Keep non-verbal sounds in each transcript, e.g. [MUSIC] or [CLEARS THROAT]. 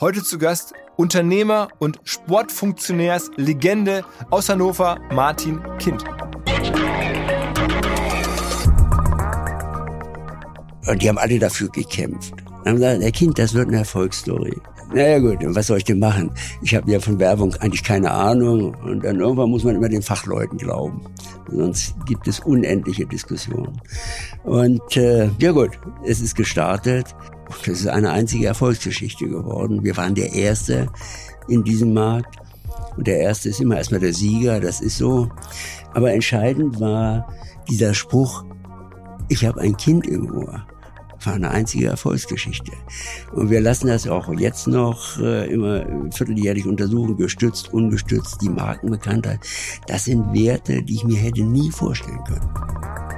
Heute zu Gast Unternehmer und Sportfunktionärslegende aus Hannover, Martin Kind. Und die haben alle dafür gekämpft. Dann haben gesagt, der Kind, das wird eine Erfolgsstory. Naja gut, was soll ich denn machen? Ich habe ja von Werbung eigentlich keine Ahnung und dann irgendwann muss man immer den Fachleuten glauben. Sonst gibt es unendliche Diskussionen. Und äh, ja gut, es ist gestartet. Das ist eine einzige Erfolgsgeschichte geworden. Wir waren der Erste in diesem Markt. Und der Erste ist immer erstmal der Sieger, das ist so. Aber entscheidend war dieser Spruch, ich habe ein Kind im Ohr war eine einzige Erfolgsgeschichte. Und wir lassen das auch jetzt noch äh, immer vierteljährlich untersuchen, gestützt, ungestützt, die Markenbekanntheit. Das sind Werte, die ich mir hätte nie vorstellen können.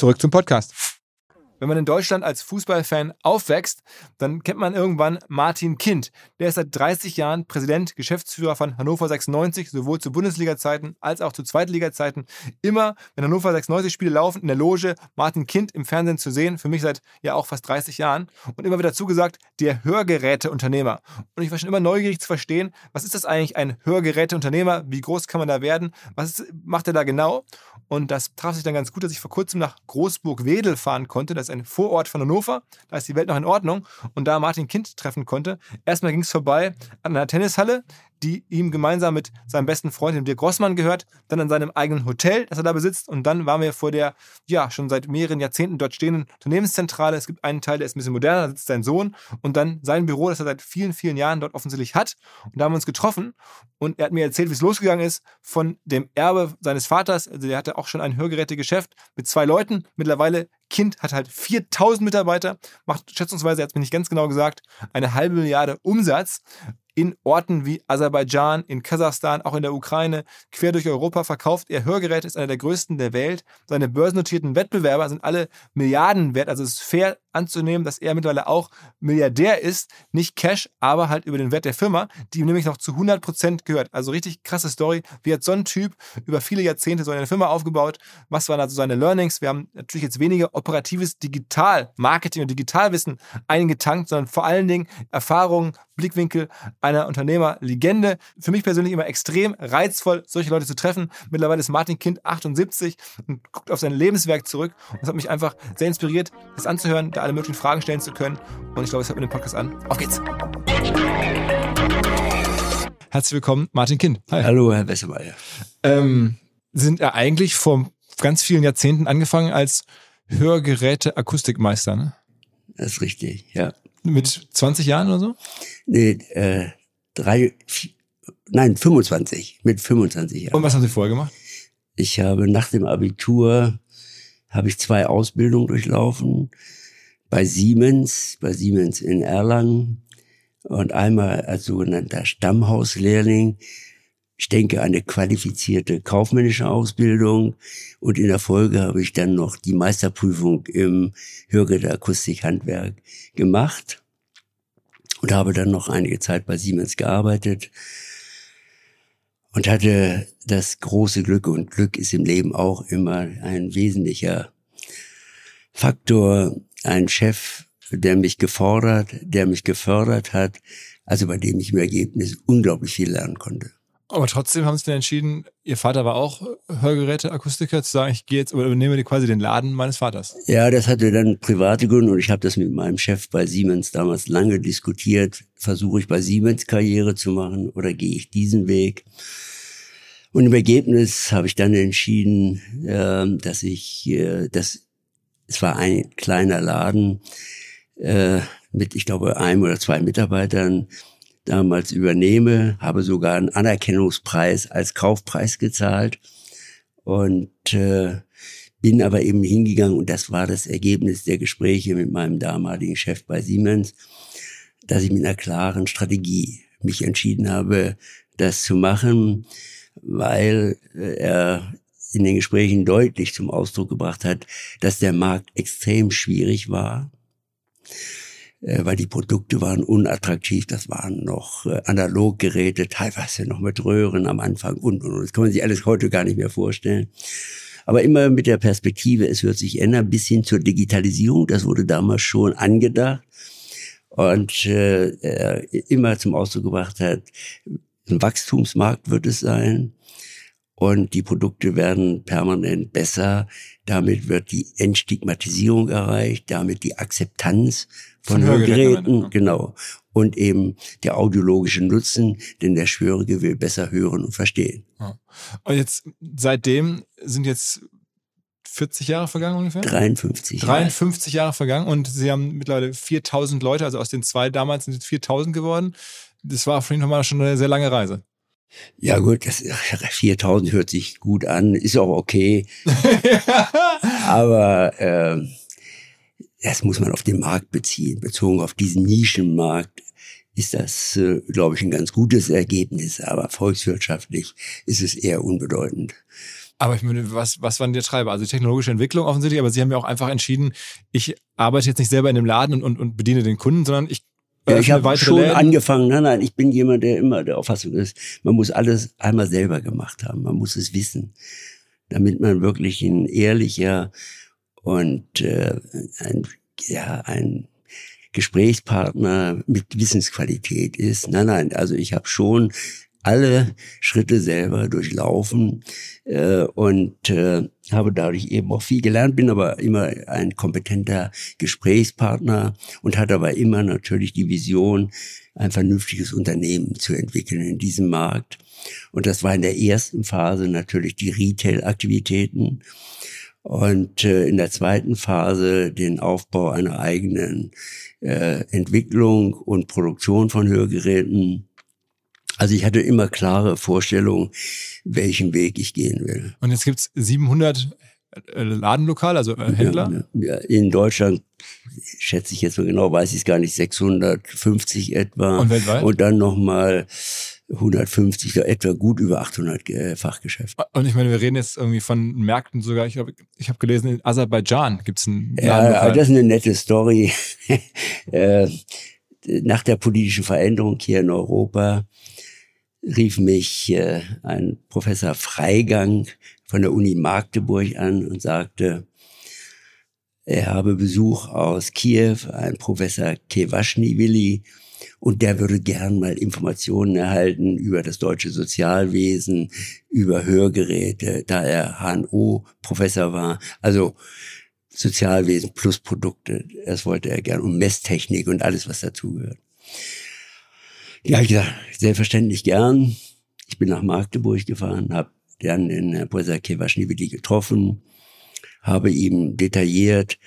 Zurück zum Podcast. Wenn man in Deutschland als Fußballfan aufwächst, dann kennt man irgendwann Martin Kind. Der ist seit 30 Jahren Präsident, Geschäftsführer von Hannover 96, sowohl zu Bundesliga-Zeiten als auch zu Zweitliga-Zeiten. Immer, wenn Hannover 96 Spiele laufen, in der Loge Martin Kind im Fernsehen zu sehen. Für mich seit ja auch fast 30 Jahren. Und immer wieder zugesagt, der Hörgeräteunternehmer. Und ich war schon immer neugierig zu verstehen, was ist das eigentlich ein Hörgeräteunternehmer? Wie groß kann man da werden? Was macht er da genau? Und das traf sich dann ganz gut, dass ich vor kurzem nach Großburg-Wedel fahren konnte. Das ein Vorort von Hannover. Da ist die Welt noch in Ordnung. Und da Martin Kind treffen konnte. Erstmal ging es vorbei an einer Tennishalle, die ihm gemeinsam mit seinem besten Freund, dem Dirk Grossmann, gehört. Dann an seinem eigenen Hotel, das er da besitzt. Und dann waren wir vor der, ja, schon seit mehreren Jahrzehnten dort stehenden Unternehmenszentrale. Es gibt einen Teil, der ist ein bisschen moderner, da sitzt sein Sohn. Und dann sein Büro, das er seit vielen, vielen Jahren dort offensichtlich hat. Und da haben wir uns getroffen. Und er hat mir erzählt, wie es losgegangen ist von dem Erbe seines Vaters. Also der hatte auch schon ein Hörgerätegeschäft mit zwei Leuten. Mittlerweile Kind hat halt 4000 Mitarbeiter, macht schätzungsweise, es mir nicht ganz genau gesagt, eine halbe Milliarde Umsatz in Orten wie Aserbaidschan, in Kasachstan, auch in der Ukraine, quer durch Europa verkauft er Hörgeräte, ist einer der größten der Welt. Seine börsennotierten Wettbewerber sind alle Milliarden wert, also es ist fair anzunehmen, dass er mittlerweile auch Milliardär ist, nicht Cash, aber halt über den Wert der Firma, die ihm nämlich noch zu 100 Prozent gehört. Also richtig krasse Story. Wie hat so ein Typ über viele Jahrzehnte so eine Firma aufgebaut? Was waren also seine Learnings? Wir haben natürlich jetzt weniger operatives Digital-Marketing und Digitalwissen eingetankt, sondern vor allen Dingen Erfahrungen, Blickwinkel einer Unternehmerlegende. Für mich persönlich immer extrem reizvoll, solche Leute zu treffen. Mittlerweile ist Martin Kind 78 und guckt auf sein Lebenswerk zurück. Und es hat mich einfach sehr inspiriert, das anzuhören, da alle möglichen Fragen stellen zu können. Und ich glaube, es hört mit dem Podcast an. Auf geht's! Herzlich willkommen, Martin Kind. Hi. Hallo, Herr Wessemeyer. Ähm, sind ja eigentlich vor ganz vielen Jahrzehnten angefangen als Hörgeräte-Akustikmeister, ne? Das ist richtig, ja. Mit 20 Jahren oder so? Nee, äh, drei, vier, nein, 25, mit 25 Jahren. Und was haben Sie vorher gemacht? Ich habe nach dem Abitur, habe ich zwei Ausbildungen durchlaufen. Bei Siemens, bei Siemens in Erlangen und einmal als sogenannter Stammhauslehrling. Ich denke, eine qualifizierte kaufmännische Ausbildung und in der Folge habe ich dann noch die Meisterprüfung im Hörgeräteakustikhandwerk gemacht und habe dann noch einige Zeit bei Siemens gearbeitet und hatte das große Glück und Glück ist im Leben auch immer ein wesentlicher Faktor, ein Chef, der mich gefordert, der mich gefördert hat, also bei dem ich im Ergebnis unglaublich viel lernen konnte. Aber trotzdem haben Sie dann entschieden, Ihr Vater war auch Hörgeräteakustiker, zu sagen, ich gehe jetzt oder übernehme quasi den Laden meines Vaters. Ja, das hatte dann private Gründe und ich habe das mit meinem Chef bei Siemens damals lange diskutiert. Versuche ich bei Siemens Karriere zu machen oder gehe ich diesen Weg? Und im Ergebnis habe ich dann entschieden, äh, dass ich, äh, dass es war ein kleiner Laden äh, mit, ich glaube, einem oder zwei Mitarbeitern damals übernehme, habe sogar einen Anerkennungspreis als Kaufpreis gezahlt und äh, bin aber eben hingegangen und das war das Ergebnis der Gespräche mit meinem damaligen Chef bei Siemens, dass ich mit einer klaren Strategie mich entschieden habe, das zu machen, weil äh, er in den Gesprächen deutlich zum Ausdruck gebracht hat, dass der Markt extrem schwierig war äh, weil die Produkte waren unattraktiv. Das waren noch äh, Analoggeräte, teilweise noch mit Röhren am Anfang und, und, und. Das kann man sich alles heute gar nicht mehr vorstellen. Aber immer mit der Perspektive, es wird sich ändern, bis hin zur Digitalisierung. Das wurde damals schon angedacht. Und äh, er immer zum Ausdruck gebracht hat, ein Wachstumsmarkt wird es sein und die Produkte werden permanent besser. Damit wird die Entstigmatisierung erreicht, damit die Akzeptanz von, von Hörgeräten, genau. Und eben der audiologische Nutzen, denn der Schwörige will besser hören und verstehen. Und jetzt, seitdem sind jetzt 40 Jahre vergangen ungefähr? 53. 53 Jahre vergangen und Sie haben mittlerweile 4000 Leute, also aus den zwei damals sind es 4000 geworden. Das war auf jeden Fall schon eine sehr lange Reise. Ja gut, das 4000 hört sich gut an, ist auch okay. [LAUGHS] Aber äh, das muss man auf den Markt beziehen. Bezogen auf diesen Nischenmarkt ist das, äh, glaube ich, ein ganz gutes Ergebnis. Aber volkswirtschaftlich ist es eher unbedeutend. Aber ich meine, was, was waren die Treiber? Also technologische Entwicklung offensichtlich, aber Sie haben ja auch einfach entschieden, ich arbeite jetzt nicht selber in dem Laden und, und, und bediene den Kunden, sondern ich ja, ich habe schon Läden. angefangen. Nein, nein, ich bin jemand, der immer der Auffassung ist, man muss alles einmal selber gemacht haben. Man muss es wissen, damit man wirklich ein ehrlicher und äh, ein, ja, ein Gesprächspartner mit Wissensqualität ist. Nein, nein, also ich habe schon alle Schritte selber durchlaufen äh, und äh, habe dadurch eben auch viel gelernt, bin aber immer ein kompetenter Gesprächspartner und hatte aber immer natürlich die Vision, ein vernünftiges Unternehmen zu entwickeln in diesem Markt. Und das war in der ersten Phase natürlich die Retail-Aktivitäten und äh, in der zweiten Phase den Aufbau einer eigenen äh, Entwicklung und Produktion von Hörgeräten also ich hatte immer klare Vorstellungen, welchen Weg ich gehen will. Und jetzt gibt's 700 äh, Ladenlokale, also äh, Händler? Ja, in Deutschland schätze ich jetzt mal genau, weiß ich es gar nicht, 650 etwa. Und weltweit? Und dann nochmal 150, etwa gut über 800 äh, Fachgeschäfte. Und ich meine, wir reden jetzt irgendwie von Märkten sogar, ich habe ich hab gelesen, in Aserbaidschan gibt's einen Ja, das ist eine nette Story. [LAUGHS] Nach der politischen Veränderung hier in Europa rief mich äh, ein Professor Freigang von der Uni Magdeburg an und sagte, er habe Besuch aus Kiew, ein Professor Kewaschniwili, und der würde gern mal Informationen erhalten über das deutsche Sozialwesen, über Hörgeräte, da er HNO-Professor war. Also Sozialwesen plus Produkte, das wollte er gern und Messtechnik und alles, was dazugehört. Ja, ich gesagt, selbstverständlich gern. Ich bin nach Magdeburg gefahren, habe dann den Herrn Professor Kewaschniwili getroffen, habe ihm detailliert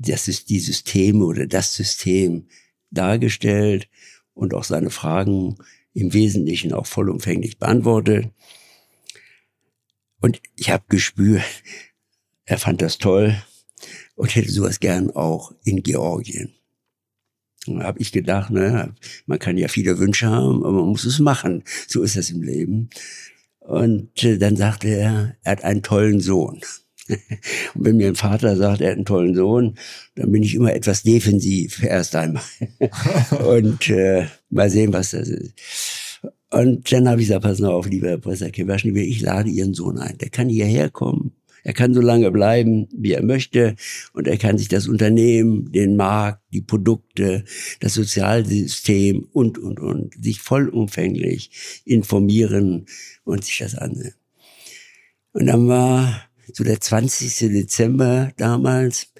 das ist die Systeme oder das System dargestellt und auch seine Fragen im Wesentlichen auch vollumfänglich beantwortet. Und ich habe gespürt, er fand das toll und hätte sowas gern auch in Georgien. Habe ich gedacht, ne, man kann ja viele Wünsche haben, aber man muss es machen. So ist das im Leben. Und äh, dann sagte er, er hat einen tollen Sohn. [LAUGHS] Und wenn mir ein Vater sagt, er hat einen tollen Sohn, dann bin ich immer etwas defensiv erst einmal. [LAUGHS] und äh, mal sehen, was das ist. Und dann habe ich gesagt, pass auf, lieber Professor Kewaschny, ich lade Ihren Sohn ein. Der kann hierher kommen. Er kann so lange bleiben, wie er möchte. Und er kann sich das Unternehmen, den Markt, die Produkte, das Sozialsystem und, und, und sich vollumfänglich informieren und sich das ansehen. Und dann war so der 20. Dezember damals.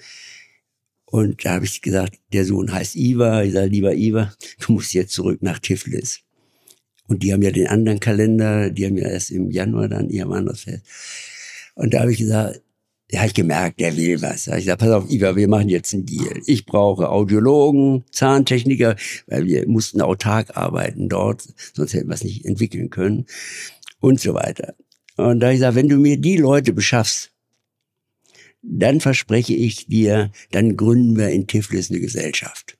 Und da habe ich gesagt, der Sohn heißt Iva. Ich sage, lieber Iva, du musst jetzt zurück nach Tiflis. Und die haben ja den anderen Kalender, die haben ja erst im Januar dann ihr anderes Fest. Und da habe ich gesagt, ja, habe ich gemerkt, der will was. Da habe ich gesagt, pass auf, Iva, wir machen jetzt einen Deal. Ich brauche Audiologen, Zahntechniker, weil wir mussten autark arbeiten dort, sonst hätten wir es nicht entwickeln können und so weiter. Und da ich sage, wenn du mir die Leute beschaffst, dann verspreche ich dir, dann gründen wir in Tiflis eine Gesellschaft.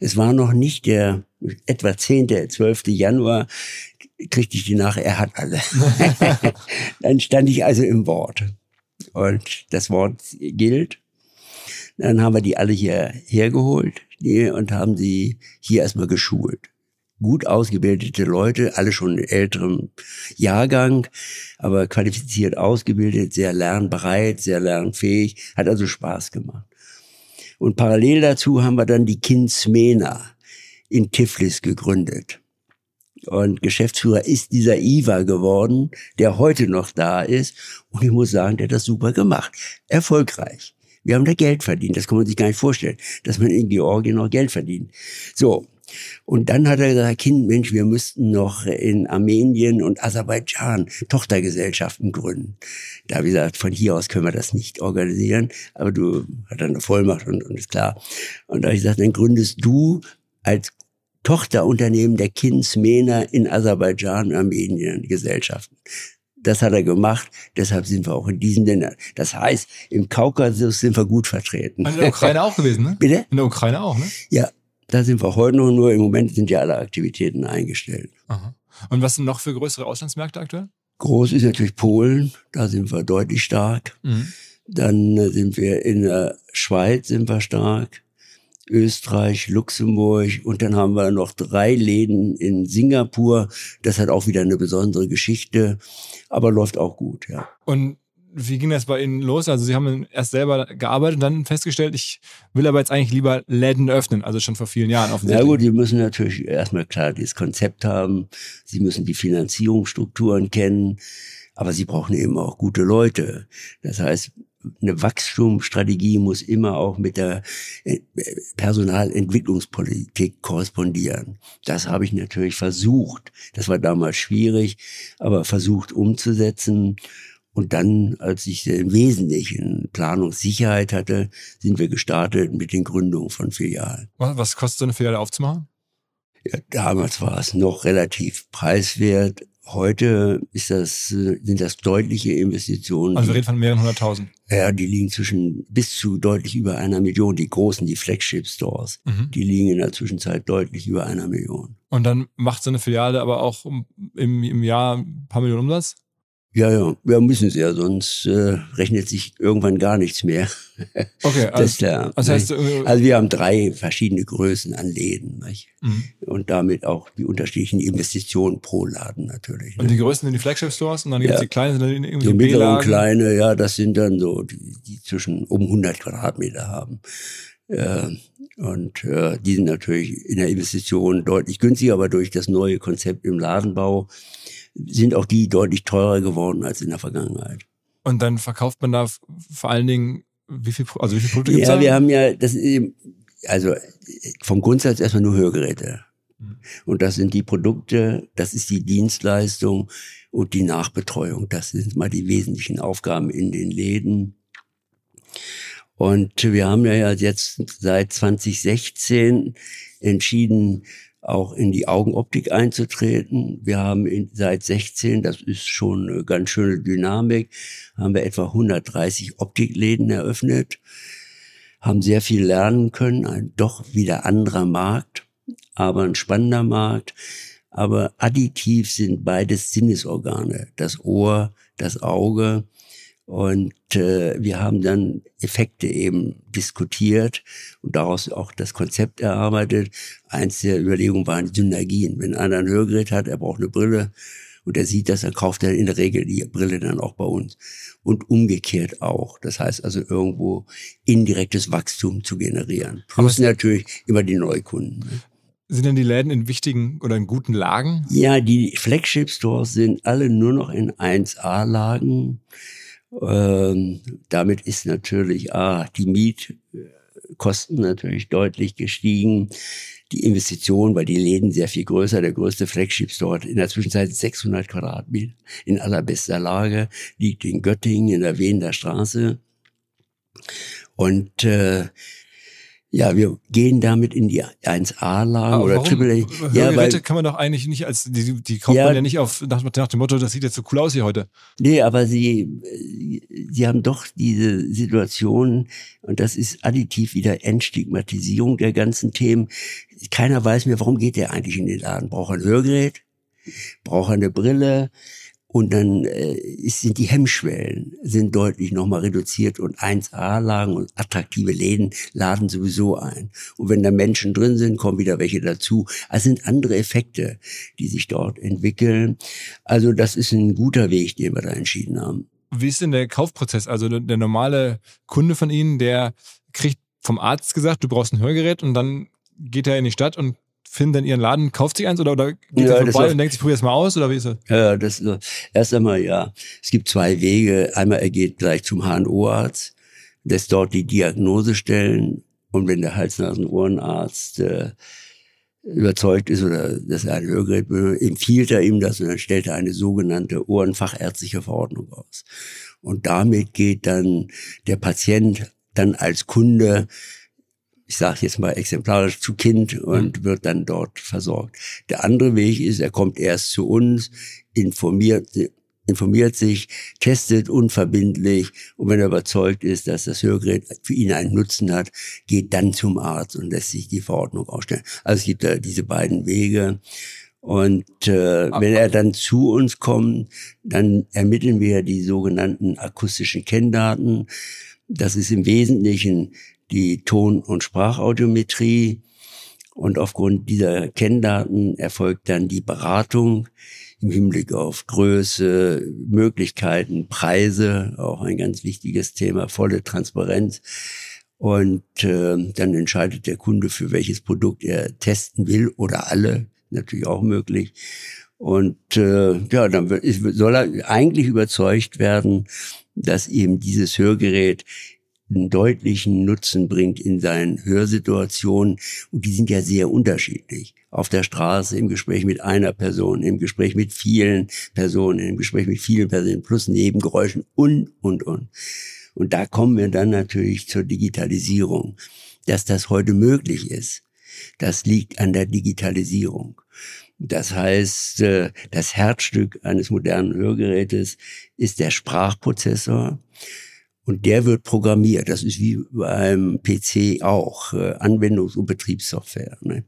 Es war noch nicht der etwa 10., 12. Januar, kriegte ich die nach, er hat alle. [LAUGHS] dann stand ich also im Wort. Und das Wort gilt. Dann haben wir die alle hier hergeholt und haben sie hier erstmal geschult gut ausgebildete Leute, alle schon in älterem Jahrgang, aber qualifiziert ausgebildet, sehr lernbereit, sehr lernfähig, hat also Spaß gemacht. Und parallel dazu haben wir dann die Kindsmena in Tiflis gegründet. Und Geschäftsführer ist dieser Iva geworden, der heute noch da ist. Und ich muss sagen, der hat das super gemacht. Erfolgreich. Wir haben da Geld verdient. Das kann man sich gar nicht vorstellen, dass man in Georgien noch Geld verdient. So. Und dann hat er gesagt, Kind, Mensch, wir müssten noch in Armenien und Aserbaidschan Tochtergesellschaften gründen. Da ich gesagt, von hier aus können wir das nicht organisieren, aber du hast eine Vollmacht und, und ist klar. Und da habe ich gesagt, dann gründest du als Tochterunternehmen der Kinsmena in Aserbaidschan Armenien Gesellschaften. Das hat er gemacht, deshalb sind wir auch in diesen Ländern. Das heißt, im Kaukasus sind wir gut vertreten. in der Ukraine auch gewesen, ne? Bitte? In der Ukraine auch, ne? Ja, da sind wir heute noch nur. Im Moment sind ja alle Aktivitäten eingestellt. Aha. Und was sind noch für größere Auslandsmärkte aktuell? Groß ist natürlich Polen, da sind wir deutlich stark. Mhm. Dann äh, sind wir in der Schweiz sind wir stark. Österreich, Luxemburg und dann haben wir noch drei Läden in Singapur. Das hat auch wieder eine besondere Geschichte, aber läuft auch gut, ja. Und wie ging das bei Ihnen los? Also Sie haben erst selber gearbeitet und dann festgestellt, ich will aber jetzt eigentlich lieber Läden öffnen, also schon vor vielen Jahren offensichtlich. Ja gut, die müssen natürlich erstmal klar dieses Konzept haben, sie müssen die Finanzierungsstrukturen kennen, aber sie brauchen eben auch gute Leute. Das heißt, eine Wachstumsstrategie muss immer auch mit der äh, Personalentwicklungspolitik korrespondieren. Das habe ich natürlich versucht. Das war damals schwierig, aber versucht umzusetzen. Und dann, als ich im Wesentlichen Planungssicherheit hatte, sind wir gestartet mit den Gründungen von Filialen. Was kostet so eine Filiale aufzumachen? Ja, damals war es noch relativ preiswert. Heute ist das, sind das deutliche Investitionen. Also wir reden von mehreren hunderttausend. Ja, die liegen zwischen bis zu deutlich über einer Million. Die großen, die Flagship Stores, Mhm. die liegen in der Zwischenzeit deutlich über einer Million. Und dann macht so eine Filiale aber auch im, im Jahr ein paar Millionen Umsatz? Ja, ja, wir müssen es ja, sonst äh, rechnet sich irgendwann gar nichts mehr. [LAUGHS] Okay, Das also, ist klar. das heißt, äh, also wir haben drei verschiedene Größen an Läden nicht? mhm. und damit auch die unterschiedlichen Investitionen pro Laden natürlich. und Ne? die größten sind die Flagship Stores und dann gibt es Ja. die kleinen, sind irgendwie Die mittleren B-Lagen. kleine, ja, das sind dann so, die, die zwischen um 100 Quadratmeter haben. Äh, und äh, die sind natürlich in der Investition deutlich günstiger, aber durch das neue Konzept im Ladenbau sind auch die deutlich teurer geworden als in der Vergangenheit. Und dann verkauft man da vor allen Dingen, wie viel, also wie viele Produkte gibt's Ja, da? wir haben ja, das ist eben, also vom Grundsatz erstmal nur Hörgeräte. Mhm. Und das sind die Produkte, das ist die Dienstleistung und die Nachbetreuung. Das sind mal die wesentlichen Aufgaben in den Läden. Und wir haben ja jetzt seit 2016 entschieden, auch in die Augenoptik einzutreten. Wir haben in, seit 16, das ist schon eine ganz schöne Dynamik, haben wir etwa 130 Optikläden eröffnet. haben sehr viel lernen können, ein doch wieder anderer Markt, aber ein spannender Markt. Aber additiv sind beides Sinnesorgane, das Ohr, das Auge. Und äh, wir haben dann Effekte eben diskutiert und daraus auch das Konzept erarbeitet. Eins der Überlegungen waren Synergien. Wenn einer ein Hörgerät hat, er braucht eine Brille und er sieht das, dann kauft er in der Regel die Brille dann auch bei uns. Und umgekehrt auch. Das heißt also irgendwo indirektes Wachstum zu generieren. Plus natürlich immer die Neukunden. Ne? Sind denn die Läden in wichtigen oder in guten Lagen? Ja, die Flagship Stores sind alle nur noch in 1A-Lagen. Ähm, damit ist natürlich A, die Mietkosten natürlich deutlich gestiegen. Die Investition, weil die Läden sehr viel größer, der größte Flagship Store in der Zwischenzeit 600 Quadratmeter in allerbester Lage, liegt in Göttingen in der Wiener Straße. Und äh, ja, wir gehen damit in die 1A-Lagen oder Triple A. Ja, weil, kann man doch eigentlich nicht als, die, die kauft ja, man ja nicht auf, nach, nach, dem Motto, das sieht jetzt so cool aus hier heute. Nee, aber sie, sie haben doch diese Situation, und das ist additiv wieder Entstigmatisierung der ganzen Themen. Keiner weiß mehr, warum geht der eigentlich in den Laden? Braucht er ein Hörgerät? Braucht er eine Brille? Und dann äh, sind die Hemmschwellen sind deutlich nochmal reduziert und 1A-Lagen und attraktive Läden laden sowieso ein. Und wenn da Menschen drin sind, kommen wieder welche dazu. Also sind andere Effekte, die sich dort entwickeln. Also das ist ein guter Weg, den wir da entschieden haben. Wie ist denn der Kaufprozess? Also der normale Kunde von Ihnen, der kriegt vom Arzt gesagt, du brauchst ein Hörgerät und dann geht er in die Stadt und findet dann ihren Laden, kauft sich eins oder, oder geht ja, vorbei und denkt, ich probiere es mal aus oder wie ist das? Ja, das erst einmal ja. Es gibt zwei Wege. Einmal er geht gleich zum HNO-Arzt, lässt dort die Diagnose stellen und wenn der Hals-Nasen-Ohrenarzt äh, überzeugt ist oder dass er ein Hörgerät empfiehlt er ihm das und dann stellt er eine sogenannte ohrenfachärztliche Verordnung aus. Und damit geht dann der Patient dann als Kunde ich sage jetzt mal exemplarisch zu Kind und mhm. wird dann dort versorgt. Der andere Weg ist, er kommt erst zu uns, informiert, informiert sich, testet unverbindlich und wenn er überzeugt ist, dass das Hörgerät für ihn einen Nutzen hat, geht dann zum Arzt und lässt sich die Verordnung ausstellen. Also es gibt da diese beiden Wege. Und äh, wenn er dann zu uns kommt, dann ermitteln wir die sogenannten akustischen Kenndaten. Das ist im Wesentlichen die Ton- und Sprachaudiometrie. Und aufgrund dieser Kenndaten erfolgt dann die Beratung im Hinblick auf Größe, Möglichkeiten, Preise, auch ein ganz wichtiges Thema, volle Transparenz. Und äh, dann entscheidet der Kunde, für welches Produkt er testen will oder alle, natürlich auch möglich. Und äh, ja, dann soll er eigentlich überzeugt werden, dass eben dieses Hörgerät einen deutlichen Nutzen bringt in seinen Hörsituationen. Und die sind ja sehr unterschiedlich. Auf der Straße, im Gespräch mit einer Person, im Gespräch mit vielen Personen, im Gespräch mit vielen Personen, plus Nebengeräuschen und, und, und. Und da kommen wir dann natürlich zur Digitalisierung. Dass das heute möglich ist, das liegt an der Digitalisierung. Das heißt, äh, das Herzstück eines modernen Hörgerätes ist der Sprachprozessor. Und der wird programmiert. Das ist wie beim PC auch, äh, Anwendungs- und Betriebssoftware. Ne?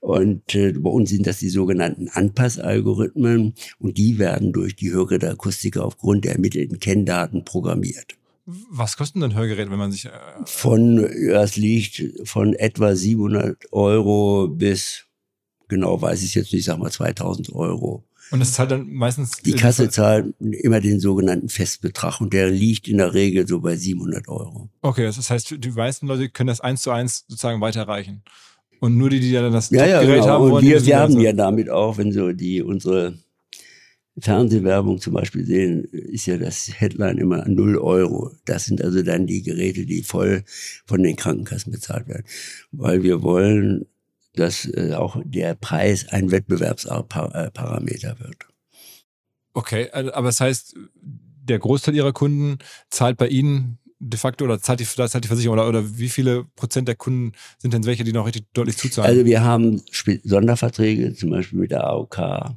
Und äh, bei uns sind das die sogenannten Anpassalgorithmen und die werden durch die Hörgeräteakustiker aufgrund der ermittelten Kenndaten programmiert. Was kosten denn Hörgeräte, wenn man sich... Äh, von, das liegt von etwa 700 Euro bis, genau weiß ich jetzt nicht, sag mal 2000 Euro. Und das zahlt dann meistens. Die Kasse zahlt immer den sogenannten Festbetrag und der liegt in der Regel so bei 700 Euro. Okay, das heißt, die meisten Leute können das eins zu eins sozusagen weiterreichen. Und nur die, die dann das ja, ja, genau. haben wollen. Und wir werben ja damit auch, wenn so die unsere Fernsehwerbung zum Beispiel sehen, ist ja das Headline immer null Euro. Das sind also dann die Geräte, die voll von den Krankenkassen bezahlt werden. Weil wir wollen dass äh, auch der Preis ein Wettbewerbsparameter wird. Okay, also, aber das heißt, der Großteil Ihrer Kunden zahlt bei Ihnen de facto oder zahlt die, zahlt die Versicherung oder, oder wie viele Prozent der Kunden sind denn welche, die noch richtig deutlich zuzahlen? Also wir haben Sonderverträge, zum Beispiel mit der AOK.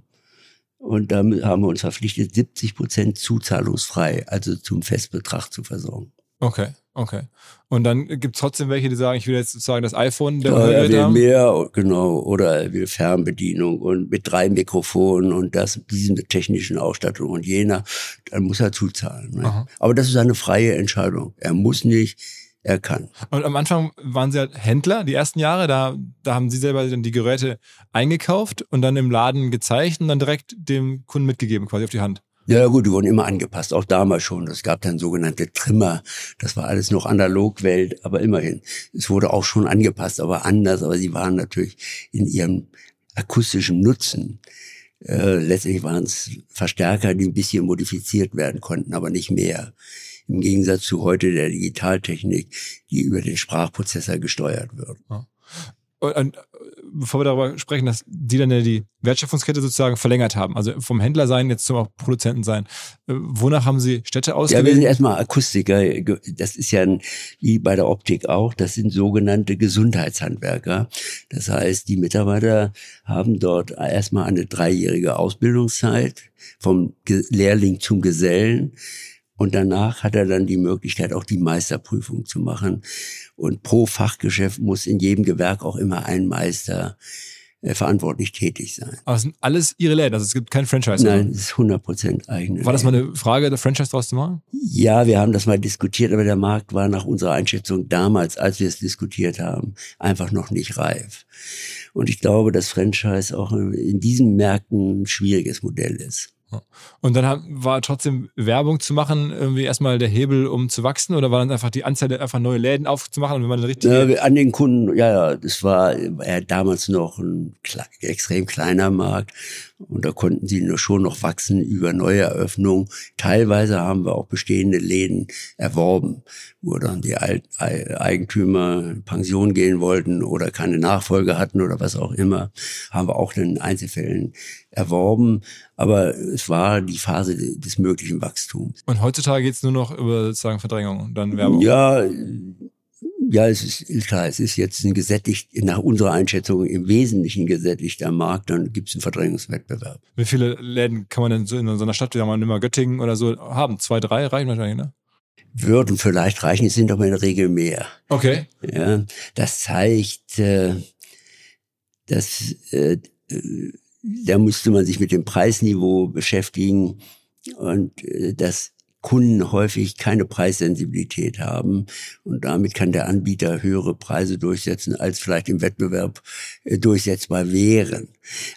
Und da haben wir uns verpflichtet, 70 Prozent zuzahlungsfrei, also zum Festbetrag zu versorgen. Okay. Okay. Und dann gibt es trotzdem welche, die sagen, ich will jetzt sozusagen das iPhone der ja, er will haben. mehr, genau, oder er will Fernbedienung und mit drei Mikrofonen und das, diese technischen Ausstattung und jener, dann muss er zuzahlen. Ne? Aber das ist eine freie Entscheidung. Er muss nicht, er kann. Und am Anfang waren Sie halt Händler, die ersten Jahre, da, da haben Sie selber dann die Geräte eingekauft und dann im Laden gezeigt und dann direkt dem Kunden mitgegeben, quasi auf die Hand. Ja gut, die wurden immer angepasst, auch damals schon. Es gab dann sogenannte Trimmer. Das war alles noch Analogwelt, aber immerhin. Es wurde auch schon angepasst, aber anders. Aber sie waren natürlich in ihrem akustischen Nutzen. Äh, letztlich waren es Verstärker, die ein bisschen modifiziert werden konnten, aber nicht mehr. Im Gegensatz zu heute der Digitaltechnik, die über den Sprachprozessor gesteuert wird. Ja. Und, bevor wir darüber sprechen, dass die dann ja die Wertschöpfungskette sozusagen verlängert haben, also vom Händler sein jetzt zum Produzenten sein. Äh, wonach haben Sie Städte ausgewählt? Ja, wir sind erstmal Akustiker. Das ist ja ein, wie bei der Optik auch. Das sind sogenannte Gesundheitshandwerker. Das heißt, die Mitarbeiter haben dort erstmal eine dreijährige Ausbildungszeit vom Lehrling zum Gesellen und danach hat er dann die Möglichkeit, auch die Meisterprüfung zu machen. Und pro Fachgeschäft muss in jedem Gewerk auch immer ein Meister äh, verantwortlich tätig sein. Aber es sind alles Ihre Läden, also es gibt kein Franchise? Nein, es ist 100% eigene War das mal eine Frage, der Franchise draus zu machen? Ja, wir haben das mal diskutiert, aber der Markt war nach unserer Einschätzung damals, als wir es diskutiert haben, einfach noch nicht reif. Und ich glaube, dass Franchise auch in diesen Märkten ein schwieriges Modell ist. Und dann war trotzdem Werbung zu machen, irgendwie erstmal der Hebel, um zu wachsen, oder war dann einfach die Anzahl, einfach neue Läden aufzumachen und wenn man richtig. Ja, an den Kunden, ja, ja, das war äh, damals noch ein extrem kleiner Markt und da konnten sie nur schon noch wachsen über neue Eröffnungen. Teilweise haben wir auch bestehende Läden erworben, wo dann die Eigentümer Pension gehen wollten oder keine Nachfolge hatten oder was auch immer, haben wir auch in Einzelfällen erworben. Aber es war die Phase des möglichen Wachstums. Und heutzutage geht es nur noch über sozusagen Verdrängung dann Werbung? Ja, ja, es ist klar, es ist jetzt ein gesättigt, nach unserer Einschätzung im Wesentlichen gesättigter Markt, dann gibt es einen Verdrängungswettbewerb. Wie viele Läden kann man denn so in so einer Stadt, wie man immer Göttingen oder so haben? Zwei, drei reichen wahrscheinlich, ne? Würden vielleicht reichen, es sind aber in der Regel mehr. Okay. Ja, das zeigt, äh, dass äh, da musste man sich mit dem Preisniveau beschäftigen und äh, das Kunden häufig keine Preissensibilität haben und damit kann der Anbieter höhere Preise durchsetzen, als vielleicht im Wettbewerb äh, durchsetzbar wären.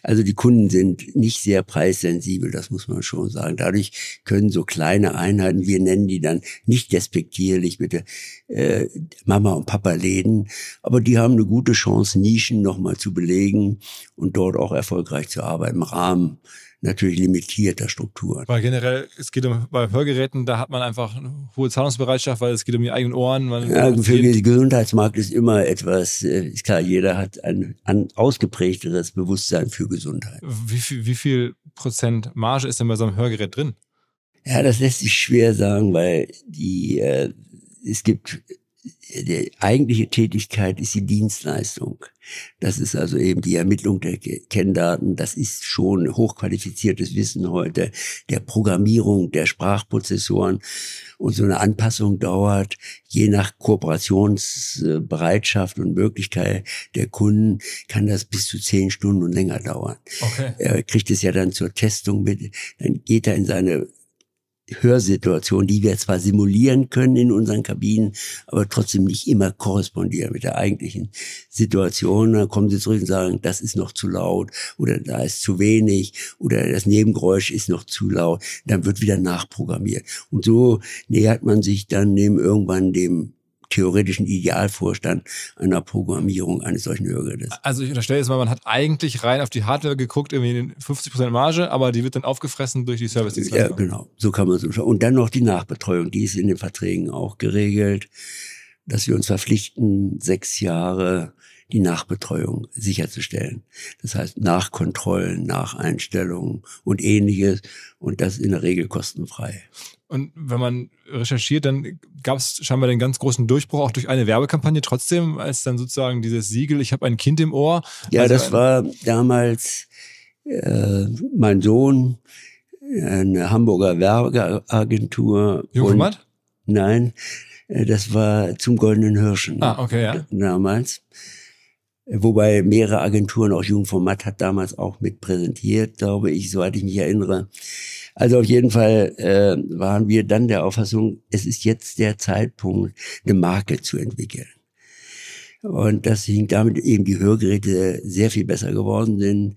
Also die Kunden sind nicht sehr preissensibel, das muss man schon sagen. Dadurch können so kleine Einheiten, wir nennen die dann nicht despektierlich bitte äh, Mama und Papa Läden, aber die haben eine gute Chance, Nischen nochmal zu belegen und dort auch erfolgreich zu arbeiten im Rahmen natürlich limitierter Strukturen. Weil generell, es geht um, bei Hörgeräten, da hat man einfach eine hohe Zahlungsbereitschaft, weil es geht um die eigenen Ohren. Ja, für den Gesundheitsmarkt ist immer etwas, äh, ist klar, jeder hat ein, ein ausgeprägteres Bewusstsein für Gesundheit. Wie viel, wie viel Prozent Marge ist denn bei so einem Hörgerät drin? Ja, das lässt sich schwer sagen, weil die, äh, es gibt die eigentliche Tätigkeit ist die Dienstleistung. Das ist also eben die Ermittlung der Kenndaten. Das ist schon hochqualifiziertes Wissen heute der Programmierung der Sprachprozessoren. Und so eine Anpassung dauert je nach Kooperationsbereitschaft und Möglichkeit der Kunden kann das bis zu zehn Stunden und länger dauern. Okay. Er kriegt es ja dann zur Testung mit. Dann geht er in seine Hörsituation, die wir zwar simulieren können in unseren Kabinen, aber trotzdem nicht immer korrespondieren mit der eigentlichen Situation. Dann kommen sie zurück und sagen, das ist noch zu laut oder da ist zu wenig oder das Nebengeräusch ist noch zu laut. Dann wird wieder nachprogrammiert. Und so nähert man sich dann dem irgendwann dem theoretischen Idealvorstand einer Programmierung eines solchen Hörgerätes. Also ich unterstelle jetzt mal, man hat eigentlich rein auf die Hardware geguckt, irgendwie 50% Marge, aber die wird dann aufgefressen durch die Service-Dienstleistung. Ja, genau. So kann man es schauen. Und dann noch die Nachbetreuung, die ist in den Verträgen auch geregelt, dass wir uns verpflichten, sechs Jahre die Nachbetreuung sicherzustellen. Das heißt Nachkontrollen, Nacheinstellungen und ähnliches und das in der Regel kostenfrei. Und wenn man recherchiert, dann gab es scheinbar den ganz großen Durchbruch auch durch eine Werbekampagne trotzdem, als dann sozusagen dieses Siegel, ich habe ein Kind im Ohr. Ja, also das war damals äh, mein Sohn, eine Hamburger Werbeagentur. Jungformat? Nein, Äh, Das war zum Goldenen Hirschen Ah, okay, ja. damals. Wobei mehrere Agenturen, auch Jugendformat hat damals auch mit präsentiert, glaube ich, soweit ich mich erinnere. Also auf jeden Fall äh, waren wir dann der Auffassung, es ist jetzt der Zeitpunkt, eine Marke zu entwickeln. Und das hing damit eben die Hörgeräte sehr viel besser geworden sind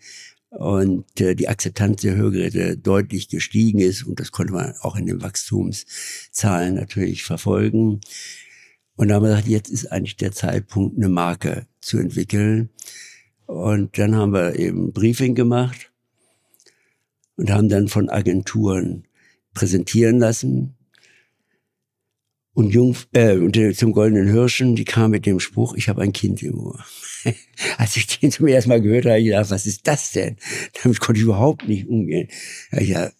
und äh, die Akzeptanz der Hörgeräte deutlich gestiegen ist und das konnte man auch in den Wachstumszahlen natürlich verfolgen. Und da haben wir gesagt, jetzt ist eigentlich der Zeitpunkt, eine Marke zu entwickeln. Und dann haben wir eben Briefing gemacht und haben dann von Agenturen präsentieren lassen. Und Jung, äh, und äh, zum Goldenen Hirschen, die kam mit dem Spruch, ich habe ein Kind im Ohr. [LAUGHS] Als ich den zum ersten Mal gehört habe, ich gedacht, was ist das denn? Damit konnte ich überhaupt nicht umgehen. Ich gedacht,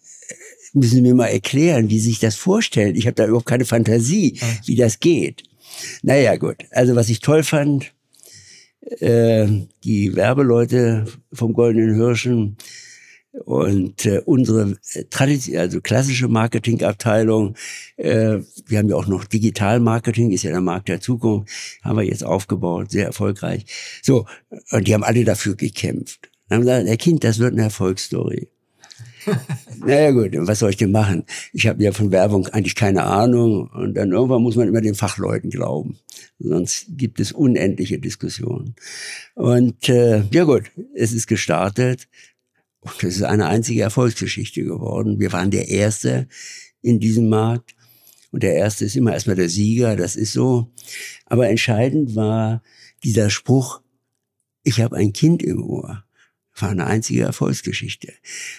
müssen Sie mir mal erklären, wie Sie sich das vorstellen. Ich habe da überhaupt keine Fantasie, wie das geht. Naja, gut. Also was ich toll fand, äh, die Werbeleute vom Goldenen Hirschen und äh, unsere äh, tradition also klassische Marketingabteilung, äh, wir haben ja auch noch Digital-Marketing, ist ja der Markt der Zukunft, haben wir jetzt aufgebaut, sehr erfolgreich. So, und die haben alle dafür gekämpft. Dann haben gesagt, der Kind, das wird eine Erfolgsstory. [LAUGHS] naja gut, was soll ich denn machen? Ich habe ja von Werbung eigentlich keine Ahnung und dann irgendwann muss man immer den Fachleuten glauben. Sonst gibt es unendliche Diskussionen. Und äh, ja gut, es ist gestartet und es ist eine einzige Erfolgsgeschichte geworden. Wir waren der Erste in diesem Markt und der Erste ist immer erstmal der Sieger, das ist so. Aber entscheidend war dieser Spruch, ich habe ein Kind im Ohr war eine einzige Erfolgsgeschichte.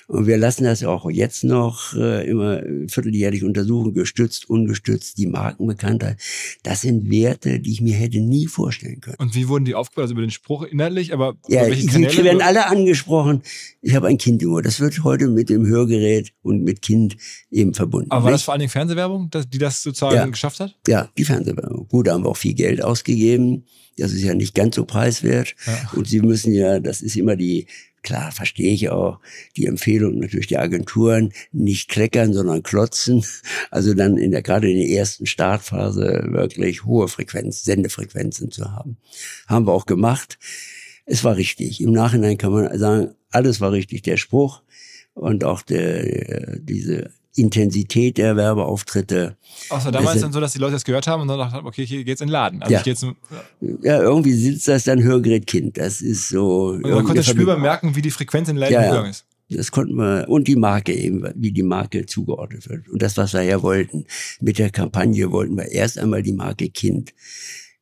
Und wir lassen das auch jetzt noch äh, immer vierteljährlich untersuchen, gestützt, ungestützt, die Markenbekanntheit. Das sind Werte, die ich mir hätte nie vorstellen können. Und wie wurden die aufgebaut? Also über den Spruch inhaltlich, aber Ja, welche die werden alle angesprochen. Ich habe ein Kind im Ohr. Das wird heute mit dem Hörgerät und mit Kind eben verbunden. aber war das nicht? vor allen Dingen Fernsehwerbung, die das sozusagen Ja. geschafft hat? Ja, die Fernsehwerbung. Gut, da haben wir auch viel Geld ausgegeben. Das ist ja nicht ganz so preiswert. Ja. Und sie müssen ja, das ist immer die, klar, verstehe ich auch, die Empfehlung natürlich der Agenturen, nicht kleckern, sondern klotzen. Also dann in der, gerade in der ersten Startphase wirklich hohe Frequenz, Sendefrequenzen zu haben. Haben wir auch gemacht. Es war richtig. Im Nachhinein kann man sagen, alles war richtig. Der Spruch und auch der, diese Intensität der Werbeauftritte. Außer damals Das- dann so, dass die Leute das gehört haben und dann dachten, haben, okay, hier geht's in den Laden. Also Ja. jetzt, und Ja, irgendwie sitzt das dann Hörgerätkind. Das ist so. man irgendwie konnte spürbar merken, wie die Frequenz in den Läden Ja, ja. gegangen ist. Das konnten wir, und die Marke eben, wie die Marke zugeordnet wird. Und das, was wir ja wollten. Mit der Kampagne wollten wir erst einmal die Marke Kind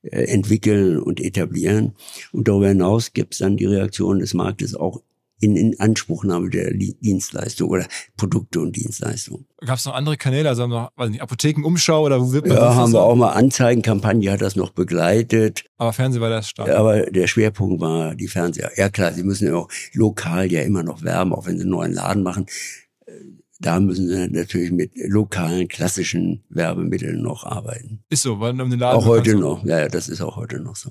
äh, entwickeln und etablieren. Und darüber hinaus gibt es dann die Reaktion des Marktes auch in, in Anspruchnahme der Dienstleistung oder Produkte und Dienstleistungen. Gab es noch andere Kanäle, also noch, weiß nicht, Apothekenumschau oder wo wird man Ja, haben wir auch mal Anzeigenkampagne, hat das noch begleitet. Aber Fernsehen war das stark. Aber der Schwerpunkt war die Fernseher. Ja klar, sie müssen ja auch lokal ja immer noch werben, auch wenn sie einen neuen Laden machen. Äh, Da müssen sie natürlich mit lokalen, klassischen Werbemitteln noch arbeiten. Ist so, weil um den Laden auch heute noch. Ja, ja, das ist auch heute noch so.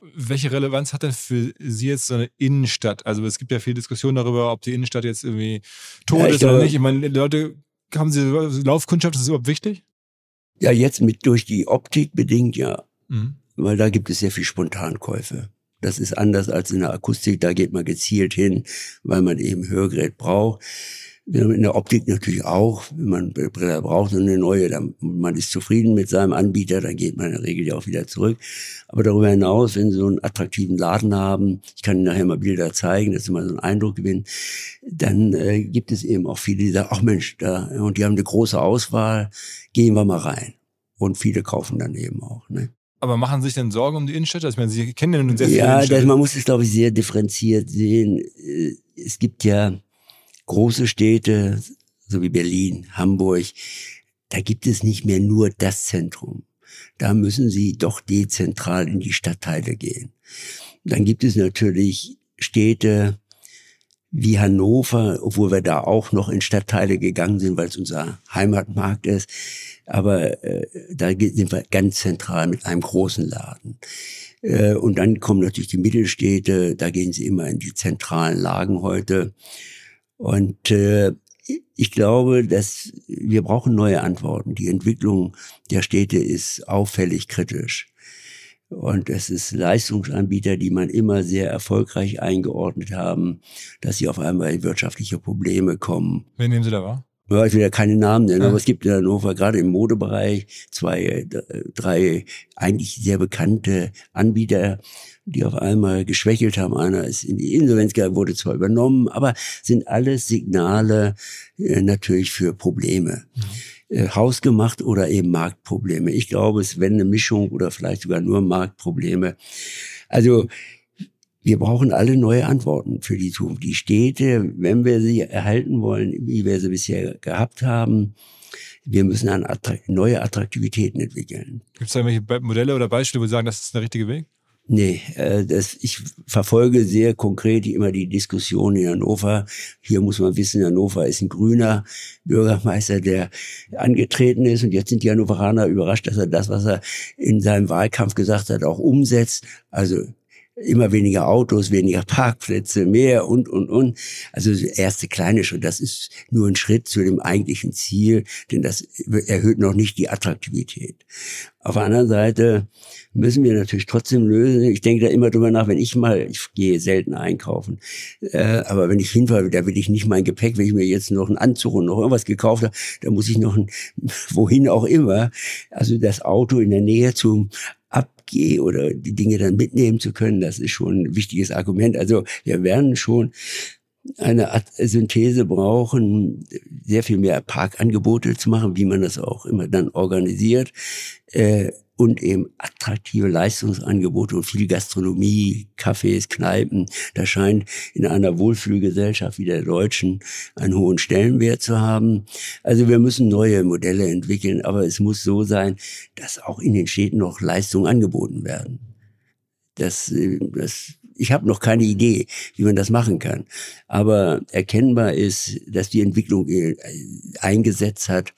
Welche Relevanz hat denn für Sie jetzt so eine Innenstadt? Also es gibt ja viel Diskussion darüber, ob die Innenstadt jetzt irgendwie tot ja, ist oder nicht. Ich meine, Leute, haben Sie Laufkundschaft, ist das überhaupt wichtig? Ja, jetzt mit durch die Optik bedingt ja. Mhm. Weil da gibt es sehr viel Spontankäufe. Das ist anders als in der Akustik, da geht man gezielt hin, weil man eben Hörgerät braucht. In der Optik natürlich auch, wenn man Brille braucht und eine neue, dann man ist zufrieden mit seinem Anbieter, dann geht man in der Regel ja auch wieder zurück. Aber darüber hinaus, wenn Sie so einen attraktiven Laden haben, ich kann Ihnen nachher mal Bilder zeigen, dass Sie mal so einen Eindruck gewinnen, dann äh, gibt es eben auch viele, die sagen, ach Mensch, da, und die haben eine große Auswahl, gehen wir mal rein. Und viele kaufen dann eben auch. Ne? Aber machen Sie sich denn Sorgen um die Innenstädte? Ich meine, Sie kennen ja nun sehr viele Ja, das, man muss es, glaube ich, sehr differenziert sehen. Äh, es gibt ja große Städte, so wie Berlin, Hamburg, da gibt es nicht mehr nur das Zentrum. Da müssen Sie doch dezentral in die Stadtteile gehen. Dann gibt es natürlich Städte, wie Hannover, obwohl wir da auch noch in Stadtteile gegangen sind, weil es unser Heimatmarkt ist. Aber äh, da sind wir ganz zentral mit einem großen Laden. Äh, und dann kommen natürlich die Mittelstädte, da gehen sie immer in die zentralen Lagen heute. Und äh, ich glaube, dass wir brauchen neue Antworten. Die Entwicklung der Städte ist auffällig kritisch. Und es ist Leistungsanbieter, die man immer sehr erfolgreich eingeordnet haben, dass sie auf einmal in wirtschaftliche Probleme kommen. Wen nehmen Sie da wahr? Ja, ich will ja keine Namen nennen, ja. aber es gibt in Hannover gerade im Modebereich zwei, drei eigentlich sehr bekannte Anbieter, die auf einmal geschwächelt haben. Einer ist in die Insolvenz gegangen, wurde zwar übernommen, aber sind alles Signale äh, natürlich für Probleme. Mhm äh, hausgemacht oder eben Marktprobleme. Ich glaube, es wäre eine Mischung oder vielleicht sogar nur Marktprobleme. Also wir brauchen alle neue Antworten für die Zukunft. Die Städte, wenn wir sie erhalten wollen, wie wir sie bisher gehabt haben, wir müssen an Attrakt neue Attraktivitäten entwickeln. Gibt es da irgendwelche Modelle oder Beispiele, wo Sie sagen, das ist der richtige Weg? Nee, äh, das, ich verfolge sehr konkret immer die Diskussion in Hannover. Hier muss man wissen, Hannover ist ein grüner Bürgermeister, der angetreten ist. Und jetzt sind die Hannoveraner überrascht, dass er das, was er in seinem Wahlkampf gesagt hat, auch umsetzt. Also immer weniger Autos, weniger Parkplätze, mehr und, und, und. Also erste kleine Schritt, das ist nur ein Schritt zu dem eigentlichen Ziel, denn das erhöht noch nicht die Attraktivität. Auf der anderen Seite müssen wir natürlich trotzdem lösen. Ich denke da immer drüber nach, wenn ich mal, ich gehe selten einkaufen, äh, aber wenn ich hinfahre, da will ich nicht mein Gepäck, wenn ich mir jetzt noch einen Anzug und noch irgendwas gekauft habe, da muss ich noch ein, [LAUGHS] wohin auch immer, also das Auto in der Nähe zum abgehe oder die Dinge dann mitnehmen zu können, das ist schon ein wichtiges Argument. Also wir werden schon eine Art Synthese brauchen, sehr viel mehr Parkangebote zu machen, wie man das auch immer dann organisiert. Äh, und eben attraktive Leistungsangebote und viel Gastronomie, Cafés, Kneipen. Das scheint in einer Wohlfühlgesellschaft wie der deutschen einen hohen Stellenwert zu haben. Also wir müssen neue Modelle entwickeln, aber es muss so sein, dass auch in den Städten noch Leistungen angeboten werden. Das, das, ich habe noch keine Idee, wie man das machen kann. Aber erkennbar ist, dass die Entwicklung äh, eingesetzt hat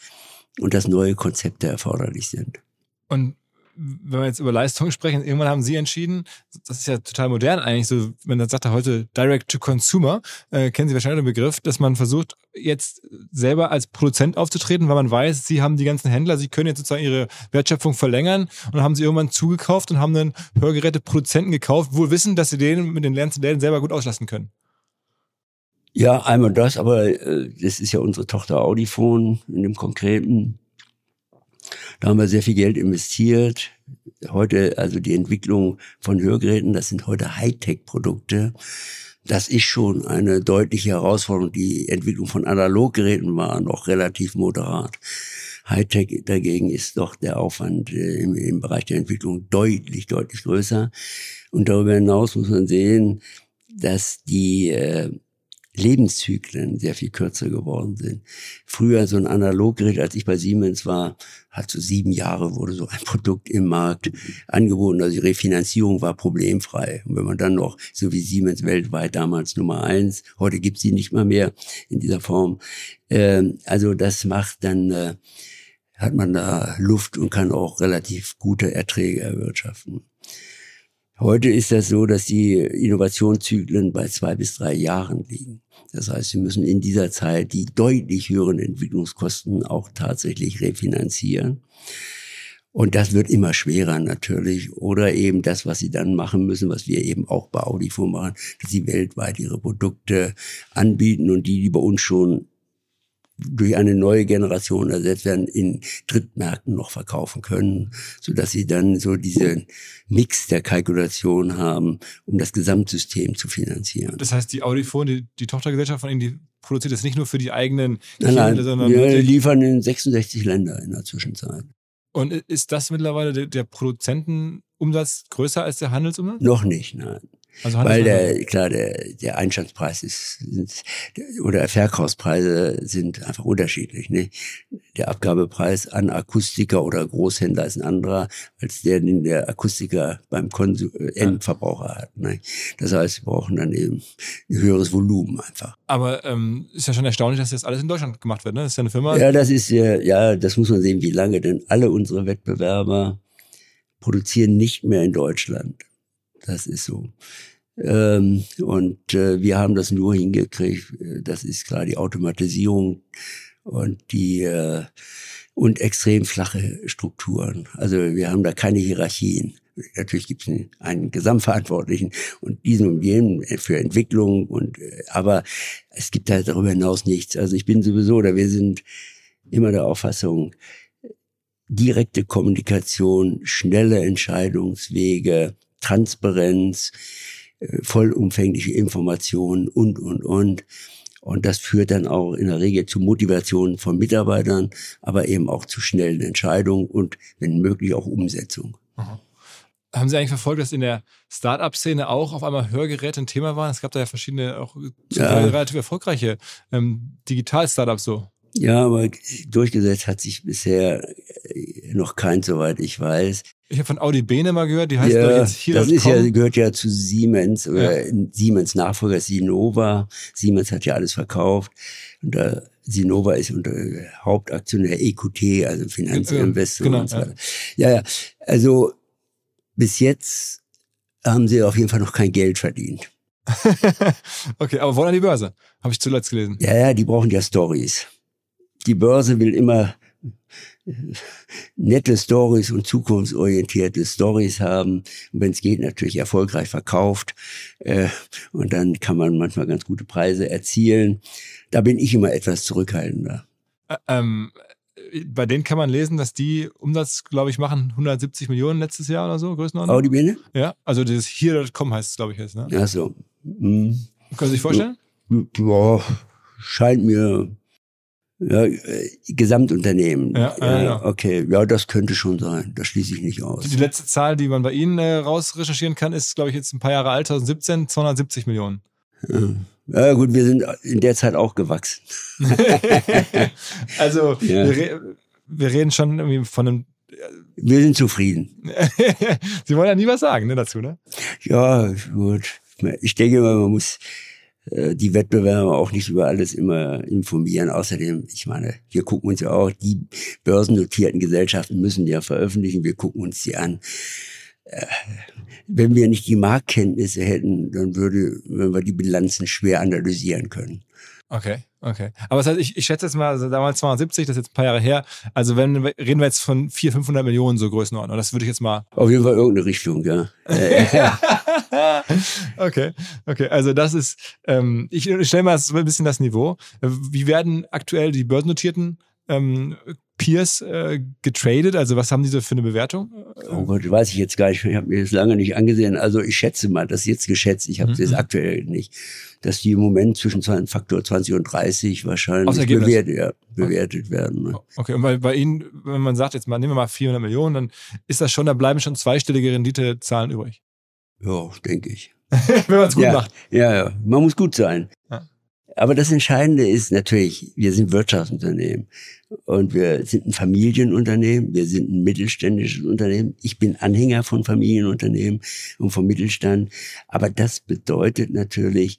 und dass neue Konzepte erforderlich sind. Und wenn wir jetzt über Leistung sprechen, irgendwann haben Sie entschieden, das ist ja total modern eigentlich, so, wenn man sagt heute Direct to Consumer, äh, kennen Sie wahrscheinlich den Begriff, dass man versucht, jetzt selber als Produzent aufzutreten, weil man weiß, Sie haben die ganzen Händler, Sie können jetzt sozusagen Ihre Wertschöpfung verlängern und haben Sie irgendwann zugekauft und haben dann Hörgeräte-Produzenten gekauft, wohl wissen, dass Sie den mit den Läden selber gut auslassen können. Ja, einmal das, aber äh, das ist ja unsere Tochter Audifon in dem Konkreten. Da haben wir sehr viel Geld investiert. Heute, also die Entwicklung von Hörgeräten, das sind heute Hightech-Produkte. Das ist schon eine deutliche Herausforderung. Die Entwicklung von Analoggeräten war noch relativ moderat. Hightech dagegen ist doch der Aufwand äh, im, im, Bereich der Entwicklung deutlich, deutlich größer. Und darüber hinaus muss man sehen, dass die äh, Lebenszyklen sehr viel kürzer geworden sind. Früher so ein Analoggerät, als ich bei Siemens war, hat so sieben Jahre wurde so ein Produkt im Markt angeboten. Also die Refinanzierung war problemfrei. Und wenn man dann noch, so wie Siemens weltweit damals Nummer eins, heute gibt sie nicht mal mehr in dieser Form. Äh, also das macht dann, äh, hat man da Luft und kann auch relativ gute Erträge erwirtschaften. Heute ist das so, dass die Innovationszyklen bei zwei bis drei Jahren liegen. Das heißt, wir müssen in dieser Zeit die deutlich höheren Entwicklungskosten auch tatsächlich refinanzieren. Und das wird immer schwerer natürlich. Oder eben das, was sie dann machen müssen, was wir eben auch bei Audifo machen, dass sie weltweit ihre Produkte anbieten und die, die bei uns schon durch eine neue Generation ersetzt werden, in Drittmärkten noch verkaufen können, so dass sie dann so diesen Mix der Kalkulation haben, um das Gesamtsystem zu finanzieren. Das heißt, die Audifon, die, die Tochtergesellschaft von Ihnen, die produziert das nicht nur für die eigenen nein, nein, Kinder, sondern wir liefern in 66 Länder in der Zwischenzeit. Und ist das mittlerweile der, der Produzentenumsatz größer als der Handelsumsatz? Noch nicht, nein. Also Weil der, klar, der, der Einstandspreis ist, sind, oder Verkaufspreise sind einfach unterschiedlich. Ne? Der Abgabepreis an Akustiker oder Großhändler ist ein anderer, als der, den der Akustiker beim Konsum, äh, Endverbraucher hat. Ne? Das heißt, wir brauchen dann eben ein höheres Volumen einfach. Aber ähm, ist ja schon erstaunlich, dass das alles in Deutschland gemacht wird. Ne? Das ist ja eine Firma. Ja, das ist ja, ja, das muss man sehen, wie lange, denn alle unsere Wettbewerber produzieren nicht mehr in Deutschland. Das ist so. Ähm, und äh, wir haben das nur hingekriegt. Das ist klar die Automatisierung und die äh, und extrem flache Strukturen. Also wir haben da keine Hierarchien. Natürlich gibt es einen, einen Gesamtverantwortlichen und diesen und jenen für Entwicklung und äh, aber es gibt halt darüber hinaus nichts. Also ich bin sowieso oder wir sind immer der Auffassung, direkte Kommunikation, schnelle Entscheidungswege, Transparenz, äh, vollumfängliche Informationen und, und, und. Und das führt dann auch in der Regel zu Motivation von Mitarbeitern, aber eben auch zu schnellen Entscheidungen und wenn möglich auch Umsetzung. Aha. Haben Sie eigentlich verfolgt, dass in der Start-up-Szene auch auf einmal Hörgeräte ein Thema waren? Es gab da ja verschiedene, auch ja. relativ erfolgreiche ähm, Digital-Startups so. Ja, aber durchgesetzt hat sich bisher äh, noch kein, soweit ich weiß. Ich habe von Audi Bene mal gehört, die heißt ja, jetzt hier. Das ist ja, gehört ja zu Siemens oder ja. Siemens Nachfolger Sinova. Siemens hat ja alles verkauft. Und da Sinova ist unter Hauptaktionär EQT, also Finanzinvestor genau, und so weiter. Ja. ja, ja. Also bis jetzt haben sie auf jeden Fall noch kein Geld verdient. [LAUGHS] okay, aber wollen an die Börse? Habe ich zuletzt gelesen. Ja, ja, die brauchen ja Stories die Börse will immer [LAUGHS] nette Stories und zukunftsorientierte Stories haben. Und wenn es geht, natürlich erfolgreich verkauft. Äh, und dann kann man manchmal ganz gute Preise erzielen. Da bin ich immer etwas zurückhaltender. ähm, bei denen kann man lesen, dass die Umsatz, glaube ich, machen 170 Millionen letztes Jahr oder so, Größenordnung. Audi Bene? Ja, also das hier.com heißt es, glaube ich, jetzt. Ne? Ach so. Hm. Können Sie sich vorstellen? Ja, scheint mir ja, äh, Gesamtunternehmen. Ja, ja, ja, Okay, ja, das könnte schon sein. Das schließe ich nicht aus. Die letzte Zahl, die man bei Ihnen äh, raus recherchieren kann, ist, glaube ich, jetzt ein paar Jahre alt, 2017, 270 Millionen. Ja. ja, gut, wir sind in der Zeit auch gewachsen. [LAUGHS] also, ja. wir, re wir, reden schon irgendwie von einem. Äh, wir sind zufrieden. [LAUGHS] Sie wollen ja nie was sagen ne, dazu, ne? Ja, gut. Ich denke mal, man muss äh, die Wettbewerber auch nicht über alles immer informieren. Außerdem, ich meine, wir gucken uns ja auch, die börsennotierten Gesellschaften müssen ja veröffentlichen, wir gucken uns die an. Äh, wenn wir nicht die Marktkenntnisse hätten, dann würde, wenn wir die Bilanzen schwer analysieren können. Okay, okay. Aber das heißt, ich, ich schätze jetzt mal, also damals 270, das ist jetzt ein paar Jahre her. Also wenn reden wir jetzt von 400, 500 Millionen so Größenordnung. Das würde ich jetzt mal. Auf jeden Fall irgendeine Richtung, ja. [LAUGHS] okay, okay. Also das ist, ähm, ich stelle mal so ein bisschen das Niveau. Wie werden aktuell die börsennotierten ähm, Peers äh, getradet? Also was haben die so für eine Bewertung? Oh Gott, weiß ich jetzt gar nicht. Ich habe mir das lange nicht angesehen. Also ich schätze mal, das ist jetzt geschätzt. Ich habe es mhm. jetzt aktuell nicht, dass die im Moment zwischen Faktor 20 und 30 wahrscheinlich bewertet, ja, bewertet werden. Ne? Okay, und bei, bei Ihnen, wenn man sagt, jetzt mal nehmen wir mal 400 Millionen, dann ist das schon, da bleiben schon zweistellige Renditezahlen übrig. Ja, denke ich. [LAUGHS] wenn man es gut ja, macht. Ja, ja, man muss gut sein. Ja. Aber das Entscheidende ist natürlich, wir sind Wirtschaftsunternehmen und wir sind ein Familienunternehmen, wir sind ein mittelständisches Unternehmen. Ich bin Anhänger von Familienunternehmen und vom Mittelstand. Aber das bedeutet natürlich,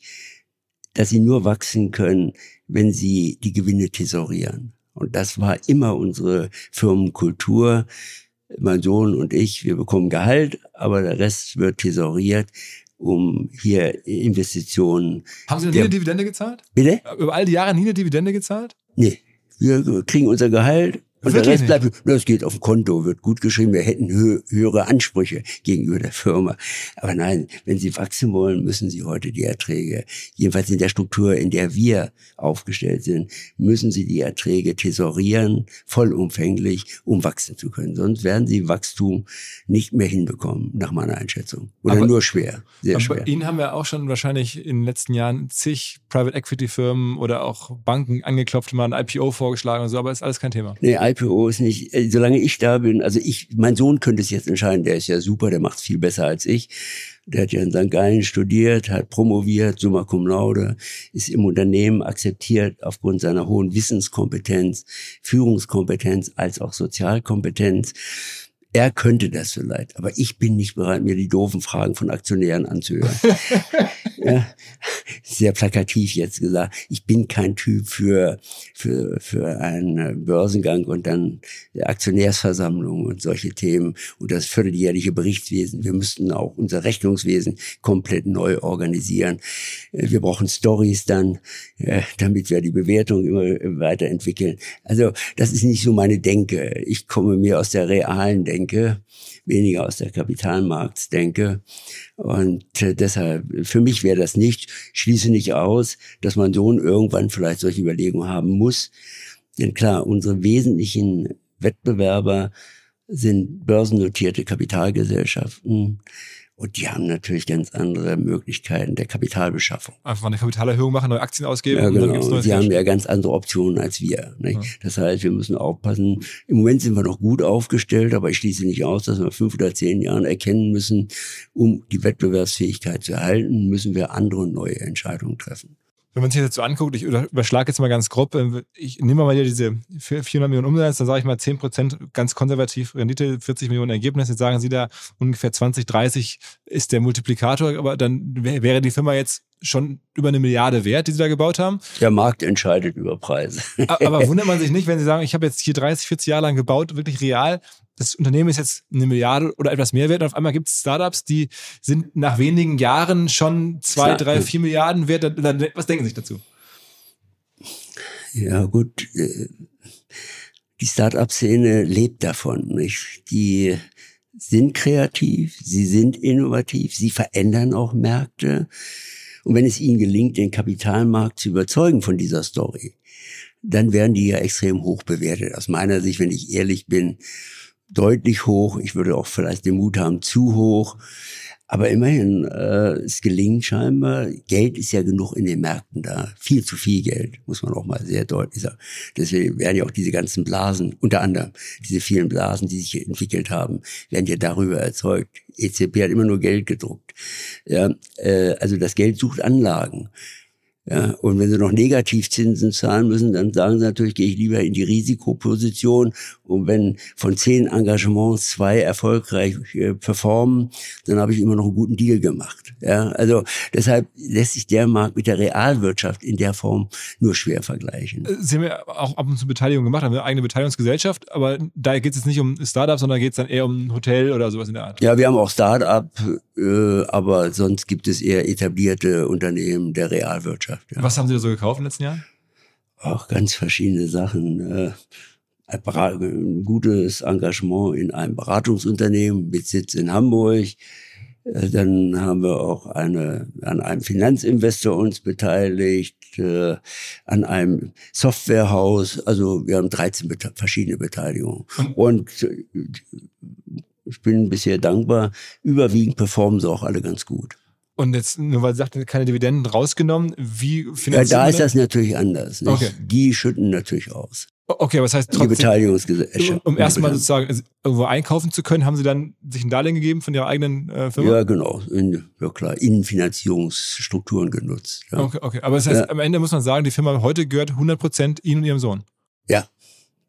dass sie nur wachsen können, wenn sie die Gewinne tesorieren. Und das war immer unsere Firmenkultur. Mein Sohn und ich, wir bekommen Gehalt, aber der Rest wird tesoriert um hier Investitionen. Haben Sie noch nie eine Dividende gezahlt? Bitte? Über all die Jahre nie eine Dividende gezahlt? Nee. Wir kriegen unser Gehalt und der Rest bleibt, das geht auf dem Konto, wird gut geschrieben. Wir hätten hö höhere Ansprüche gegenüber der Firma. Aber nein, wenn Sie wachsen wollen, müssen Sie heute die Erträge, jedenfalls in der Struktur, in der wir aufgestellt sind, müssen Sie die Erträge tesorieren, vollumfänglich, um wachsen zu können. Sonst werden Sie Wachstum nicht mehr hinbekommen, nach meiner Einschätzung. Oder aber, nur schwer, sehr aber schwer. Ihnen haben wir auch schon wahrscheinlich in den letzten Jahren zig Private Equity Firmen oder auch Banken angeklopft, mal ein IPO vorgeschlagen und so, aber ist alles kein Thema. Nee, IPO ist nicht, äh, solange ich da bin, also ich, mein Sohn könnte es jetzt entscheiden, der ist ja super, der macht es viel besser als ich. Der hat ja in St. Gallen studiert, hat promoviert, summa cum laude, ist im Unternehmen akzeptiert aufgrund seiner hohen Wissenskompetenz, Führungskompetenz als auch Sozialkompetenz. Er könnte das vielleicht, aber ich bin nicht bereit, mir die doofen Fragen von Aktionären anzuhören. [LAUGHS] ja, sehr plakativ jetzt gesagt. Ich bin kein Typ für, für, für einen Börsengang und dann Aktionärsversammlung und solche Themen und das vierteljährliche Berichtswesen. Wir müssten auch unser Rechnungswesen komplett neu organisieren. Wir brauchen Stories dann, damit wir die Bewertung immer weiterentwickeln. Also das ist nicht so meine Denke. Ich komme mehr aus der realen denke, weniger aus der Kapitalmarktdenke. Und äh, deshalb, für mich wäre das nicht, schließe nicht aus, dass mein Sohn irgendwann vielleicht solche Überlegungen haben muss. Denn klar, unsere wesentlichen Wettbewerber sind börsennotierte Kapitalgesellschaften. Und die haben natürlich ganz andere Möglichkeiten der Kapitalbeschaffung. Einfach eine Kapitalerhöhung machen, neue Aktien ausgeben. Ja, genau. Und dann die haben ja ganz andere Optionen als wir. Ja. Das heißt, wir müssen aufpassen. Im Moment sind wir noch gut aufgestellt, aber ich schließe nicht aus, dass wir fünf oder zehn Jahren erkennen müssen, um die Wettbewerbsfähigkeit zu erhalten, müssen wir andere und neue Entscheidungen treffen wenn man sich das jetzt so anguckt, ich überschlage jetzt mal ganz grob, äh, ich nehme mal hier diese 400 Millionen Umsatz, dann sage ich mal 10 Prozent ganz konservativ Rendite, 40 Millionen Ergebnis. Jetzt sagen Sie da ungefähr 20, 30 ist der Multiplikator, aber dann wäre die Firma jetzt schon über eine Milliarde wert, die Sie da gebaut haben. Der Markt entscheidet über Preise. aber [LAUGHS] wundert man sich nicht, wenn Sie sagen, ich habe jetzt hier 30, 40 Jahre lang gebaut, wirklich real, das Unternehmen ist jetzt eine Milliarde oder etwas mehr wert und auf einmal gibt es Startups, die sind nach wenigen Jahren schon zwei, drei, vier Milliarden wert. Was denken Sie sich dazu? Ja, gut. Äh, die Startup-Szene lebt davon. Nicht? Die sind kreativ, sie sind innovativ, sie verändern auch Märkte. Und wenn es ihnen gelingt, den Kapitalmarkt zu überzeugen von dieser Story, dann werden die ja extrem hoch bewertet. Aus meiner Sicht, wenn ich ehrlich bin, deutlich hoch. Ich würde auch vielleicht den Mut haben, zu hoch. Aber immerhin, äh, es gelingt scheinbar. Geld ist ja genug in den Märkten da. Viel zu viel Geld, muss man auch mal sehr deutlich sagen. Deswegen werden ja auch diese ganzen Blasen, unter anderem diese vielen Blasen, die sich entwickelt haben, werden ja darüber erzeugt. EZB hat immer nur Geld gedruckt. Ja, äh, also das Geld sucht Anlagen. Ja, und wenn sie noch Negativzinsen zahlen müssen, dann sagen sie natürlich, gehe ich lieber in die Risikoposition. Und wenn von zehn Engagements zwei erfolgreich äh, performen, dann habe ich immer noch einen guten Deal gemacht. Ja, also deshalb lässt sich der Markt mit der Realwirtschaft in der Form nur schwer vergleichen. Äh, sie haben ja auch ab und zu Beteiligung gemacht, haben eine eigene Beteiligungsgesellschaft, aber da geht es jetzt nicht um Startups, sondern geht es dann eher um ein Hotel oder sowas in der Art. Ja, wir haben auch Startup, äh, aber sonst gibt es eher etablierte Unternehmen der Realwirtschaft. Wirtschaft. Ja. Was haben Sie da so gekauft in den letzten Jahren? Auch ganz verschiedene Sachen. Äh, ein gutes Engagement in einem Beratungsunternehmen mit Sitz in Hamburg. Äh, dann haben wir auch eine, an einem Finanzinvestor uns beteiligt, äh, an einem Softwarehaus. Also wir haben 13 bete verschiedene Beteiligungen. Und äh, ich bin bisher dankbar. Überwiegend performen sie auch alle ganz gut. Und jetzt, nur weil Sie sagten, keine Dividenden rausgenommen, wie finanziert Ja, da ist das natürlich anders. Nicht? Okay. Die schütten natürlich aus. Okay, das heißt Die trotzdem, Beteiligungsgesellschaft. um erstmal sozusagen also irgendwo einkaufen zu können, haben Sie dann sich ein Darlehen gegeben von Ihrer eigenen äh, Firma? Ja, genau. In, ja klar, Innenfinanzierungsstrukturen genutzt. Ja. Okay, okay. Aber das heißt, Ja. am Ende muss man sagen, die Firma heute gehört 100% Ihnen und Ihrem Sohn. ja,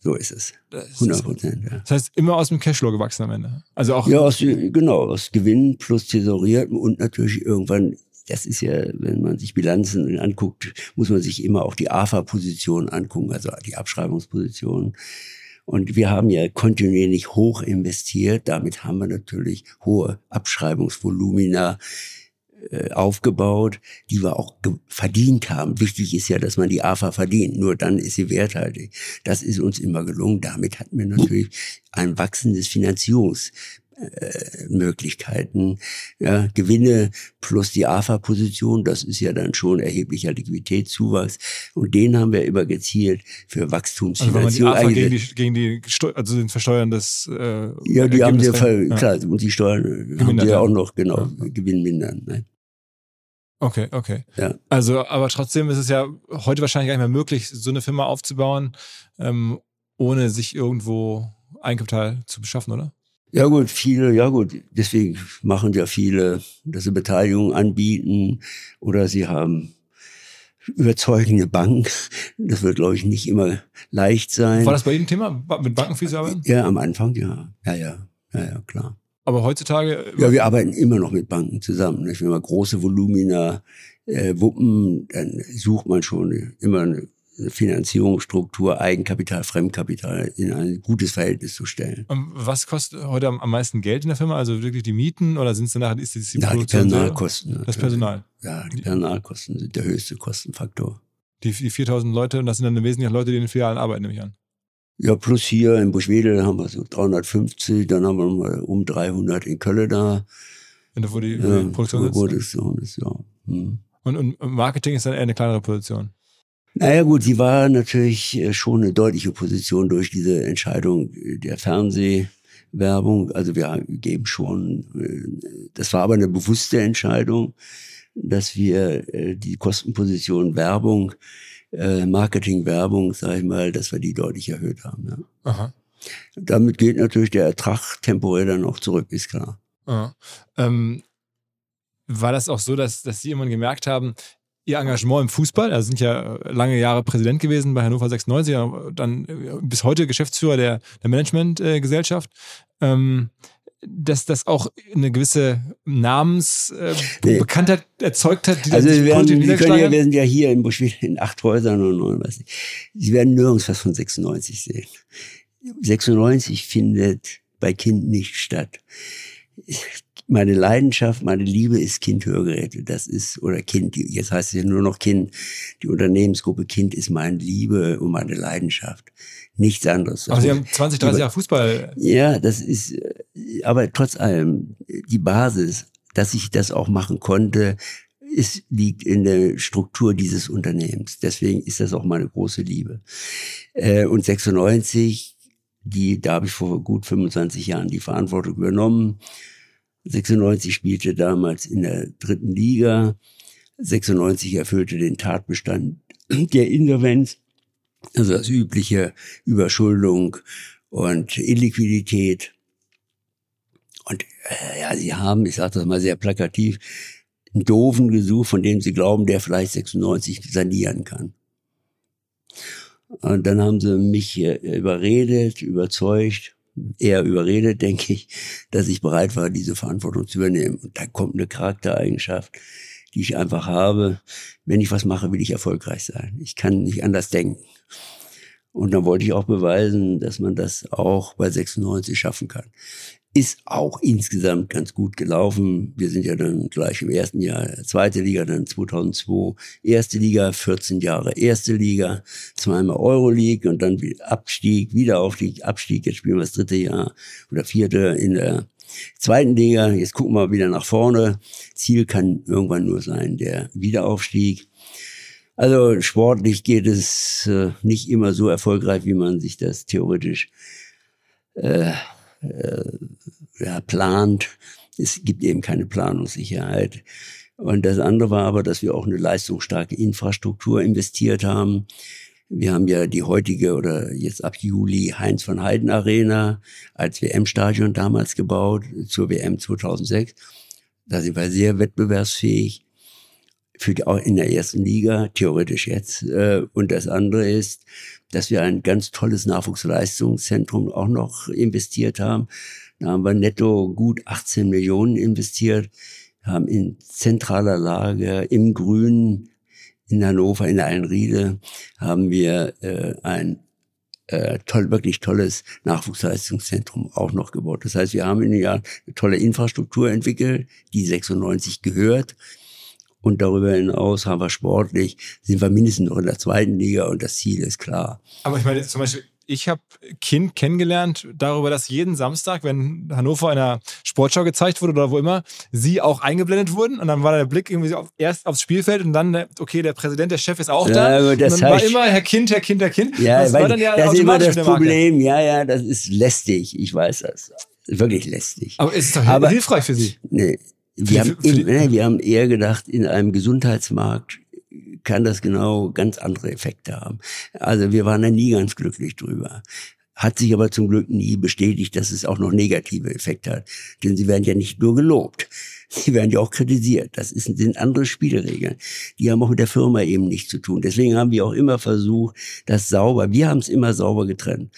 so ist es. Das, ist, 100 Prozent, ja. das heißt, immer aus dem Cashflow gewachsen am Ende. Also auch Ja, aus, genau, aus Gewinn plus Tesorierten und natürlich irgendwann, das ist ja, wenn man sich Bilanzen anguckt, muss man sich immer auch die AFA-Position angucken, also die Abschreibungsposition. Und wir haben ja kontinuierlich hoch investiert, damit haben wir natürlich hohe Abschreibungsvolumina äh, aufgebaut, die wir auch verdient haben. Wichtig ist ja, dass man die AFA verdient. Nur dann ist sie werthaltig. Das ist uns immer gelungen. Damit hatten wir natürlich ein wachsendes Finanzierungs äh, Möglichkeiten, ja, Gewinne plus die AFA-Position, das ist ja dann schon erheblicher Liquiditätszuwachs und den haben wir immer gezielt für also wenn man die Wachstumsfinanzierung AFA gegen die, gegen die Steu also den Versteuern des äh, Ja, die haben sie ja, Ergebnis- klar, und die Steuern haben Gemindert, sie ja. auch noch, genau, Ja. Gewinn mindern. Ne? Okay, okay. Ja. Also, aber trotzdem ist es ja heute wahrscheinlich gar nicht mehr möglich, so eine Firma aufzubauen, ähm, ohne sich irgendwo Eigenkapital zu beschaffen, oder? Ja gut, viele, ja gut, deswegen machen ja viele, dass sie Beteiligung anbieten oder sie haben überzeugende Bank. Das wird, glaube ich, nicht immer leicht sein. War das bei Ihnen ein Thema, mit Banken viel zu arbeiten? Ja, am Anfang, ja. Ja, ja, ja, ja, klar. Aber heutzutage, Ja, wir arbeiten immer noch mit Banken zusammen. Nicht? Wenn wir große Volumina äh, wuppen, dann sucht man schon immer eine Finanzierungsstruktur, Eigenkapital, Fremdkapital in ein gutes Verhältnis zu stellen. ähm, was kostet heute am, am meisten Geld in der Firma? Also wirklich die Mieten oder sind es danach ist die Ja, die? Personalkosten. Das. Personal. Ja, die Personalkosten sind der höchste Kostenfaktor. Die, die 4000 Leute, und das sind dann wesentlich Leute, die in den Filialen arbeiten, nehme ich an. Ja, plus hier in Buschwedel haben wir so 350, dann haben wir mal um 300 in Köln da. Wenn du, wo die, Ja, Produktion das so ist, ja. Hm. Und, und Marketing ist dann eher eine kleinere Position. Naja gut, sie war natürlich äh, schon eine deutliche Position durch diese Entscheidung äh, der Fernsehwerbung. Also wir geben schon, äh, das war aber eine bewusste Entscheidung, dass wir die Kostenposition Werbung, äh, Marketing-Werbung, sag ich mal, dass wir die deutlich erhöht haben. Ja. Aha. Damit geht natürlich der Ertrag temporär dann auch zurück, ist klar. Ähm, war das auch so, dass, dass Sie irgendwann gemerkt haben, Ihr Engagement im Fußball, also sind ja äh, lange Jahre Präsident gewesen bei Hannover 96, ja, dann äh, bis heute Geschäftsführer der, der Managementgesellschaft, ähm, dass das auch eine gewisse Namensbekanntheit äh, Nee. Erzeugt hat, die Also wir, werden, wir, können ja, wir sind ja hier in Buschwedel in acht Häusern und, und was nicht. Sie werden nirgends was von 96 sehen. 96 findet bei Kind nicht statt. Meine Leidenschaft, meine Liebe ist Kind-Hörgeräte. Das ist, oder Kind, jetzt heißt es ja nur noch Kind. Die Unternehmensgruppe Kind ist meine Liebe und meine Leidenschaft. Nichts anderes. Aber Sie haben 20, 30 Über- Jahre Fußball. Ja, das ist, äh, aber trotz allem, die Basis, dass ich das auch machen konnte, ist, liegt in der Struktur dieses Unternehmens. Deswegen ist das auch meine große Liebe. Äh, und 96, die, da habe ich vor gut 25 Jahren die Verantwortung übernommen. 96 spielte damals in der dritten Liga. 96 erfüllte den Tatbestand der Insolvenz. Also das übliche Überschuldung und Illiquidität. Und äh, ja, sie haben, ich sage das mal sehr plakativ, einen Doofen gesucht, von dem sie glauben, der vielleicht 96 sanieren kann. Und dann haben sie mich überredet, überzeugt, eher überredet, [LAUGHS] denke ich, dass ich bereit war, diese Verantwortung zu übernehmen. Und da kommt eine Charaktereigenschaft, die ich einfach habe. Wenn ich was mache, will ich erfolgreich sein. Ich kann nicht anders denken. Und dann wollte ich auch beweisen, dass man das auch bei 96 schaffen kann. Ist auch insgesamt ganz gut gelaufen. Wir sind ja dann gleich im ersten Jahr zweite Liga, dann 2002 erste Liga, 14 Jahre erste Liga, zweimal Euroleague und dann Abstieg, Wiederaufstieg, Abstieg. Jetzt spielen wir das dritte Jahr oder vierte in der zweiten Liga. Jetzt gucken wir wieder nach vorne. Ziel kann irgendwann nur sein, der Wiederaufstieg. Also sportlich geht es äh, nicht immer so erfolgreich, wie man sich das theoretisch äh, äh, ja, plant. Es gibt eben keine Planungssicherheit. Und das andere war aber, dass wir auch eine leistungsstarke Infrastruktur investiert haben. Wir haben ja die heutige oder jetzt ab Juli Heinz von Heiden Arena als WM-Stadion damals gebaut zur WM 2006. Da sind wir sehr wettbewerbsfähig für die, auch in der ersten Liga, theoretisch jetzt. Äh, und das andere ist, dass wir ein ganz tolles Nachwuchsleistungszentrum auch noch investiert haben. Da haben wir netto gut 18 Millionen investiert, haben in zentraler Lage im Grünen in Hannover, in der Einriede, haben wir äh, ein äh, toll, wirklich tolles Nachwuchsleistungszentrum auch noch gebaut. Das heißt, wir haben in den Jahren eine tolle Infrastruktur entwickelt, die 96 gehört. Und darüber hinaus haben wir sportlich, sind wir mindestens noch in der zweiten Liga und das Ziel ist klar. Aber ich meine, zum Beispiel, ich habe Kind kennengelernt darüber, dass jeden Samstag, wenn Hannover in einer Sportschau gezeigt wurde oder wo immer, sie auch eingeblendet wurden und dann war der Blick irgendwie auf, erst aufs Spielfeld und dann, okay, der Präsident, der Chef ist auch da. Ja, das und dann war immer Herr Kind, Herr Kind, Herr Kind. Ja, das war dann ja das ist immer das Problem. Ja, ja, das ist lästig. Ich weiß das. Wirklich lästig. Aber ist es doch Aber, hilfreich für Sie? Nee, wir, haben, in, nee, wir haben eher gedacht, in einem Gesundheitsmarkt kann das genau ganz andere Effekte haben. Also wir waren da nie ganz glücklich drüber. Hat sich aber zum Glück nie bestätigt, dass es auch noch negative Effekte hat. Denn sie werden ja nicht nur gelobt, sie werden ja auch kritisiert. Das sind andere Spielregeln. Die haben auch mit der Firma eben nichts zu tun. Deswegen haben wir auch immer versucht, das sauber, wir haben es immer sauber getrennt.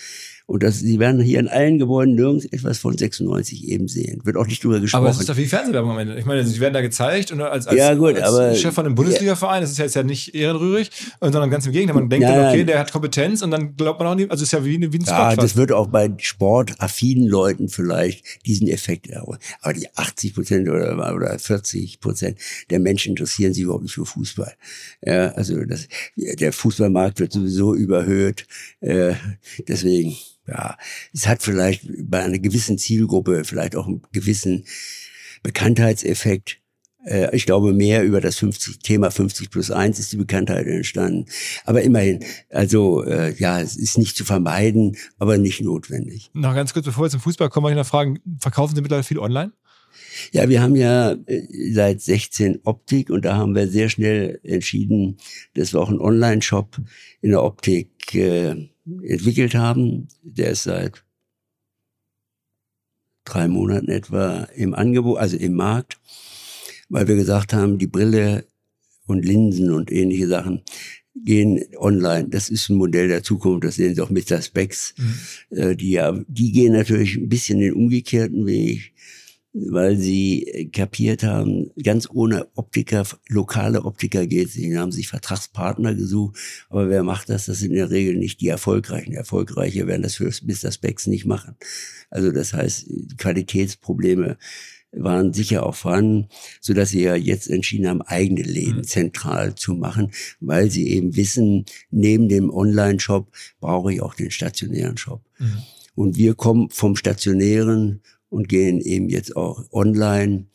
Und das, Sie werden hier in allen Gebäuden nirgends etwas von 96 eben sehen. Wird auch nicht drüber gesprochen. Aber es ist doch wie Fernsehwerbung am Ende. Ich meine, Sie werden da gezeigt und als, als, ja, gut, als aber, Chef von einem Bundesliga-Verein, das ist ja jetzt ja nicht ehrenrührig, sondern ganz im Gegenteil. Man denkt nein, dann, okay, der hat Kompetenz und dann glaubt man auch nicht, also es ist ja wie, wie ein. Ja, das wird auch bei sportaffinen Leuten vielleicht diesen Effekt haben. Aber die 80 Prozent oder, oder 40 Prozent der Menschen interessieren sich überhaupt nicht für Fußball. Ja, also das, der Fußballmarkt wird sowieso überhöht. Äh, deswegen ja, es hat vielleicht bei einer gewissen Zielgruppe vielleicht auch einen gewissen Bekanntheitseffekt. Äh, ich glaube, mehr über das 50, Thema 50 plus 1 ist die Bekanntheit entstanden. Aber immerhin, also äh, ja, es ist nicht zu vermeiden, aber nicht notwendig. Noch ganz kurz, bevor wir zum Fußball kommen, möchte ich noch fragen, verkaufen Sie mittlerweile viel online? Ja, wir haben ja äh, seit 16 Optik und da haben wir sehr schnell entschieden, dass wir auch einen Online-Shop in der Optik äh, entwickelt haben. Der ist seit drei Monaten etwa im Angebot, also im Markt, weil wir gesagt haben, die Brille und Linsen und ähnliche Sachen gehen online. Das ist ein Modell der Zukunft. Das sehen Sie auch mit der Specs. Mhm. Äh, die, ja, die gehen natürlich ein bisschen den umgekehrten Weg weil sie kapiert haben, ganz ohne Optiker, lokale Optiker geht Sie haben sich Vertragspartner gesucht, aber wer macht das? Das sind in der Regel nicht die Erfolgreichen. Erfolgreiche werden das für Mr. Specs nicht machen. Also das heißt, Qualitätsprobleme waren sicher auch vorhanden, so dass sie ja jetzt entschieden haben, eigene Läden mhm. zentral zu machen, weil sie eben wissen, neben dem Online-Shop brauche ich auch den stationären Shop. Mhm. Und wir kommen vom stationären und gehen eben jetzt auch online.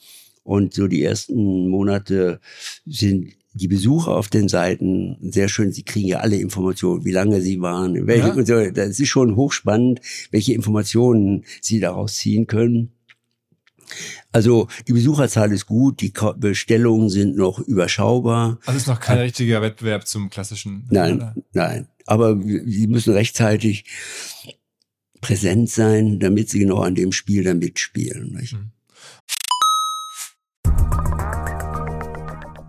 Und so die ersten Monate sind die Besucher auf den Seiten sehr schön. Sie kriegen ja alle Informationen, wie lange sie waren, welche, ja. und so. Das ist schon hochspannend, welche Informationen sie daraus ziehen können. Also die Besucherzahl ist gut, die Bestellungen sind noch überschaubar. Also ist noch kein richtiger Wettbewerb zum klassischen. Nein, oder? nein. Aber sie müssen rechtzeitig präsent sein, damit sie genau an dem Spiel dann mitspielen. Nicht? Mhm.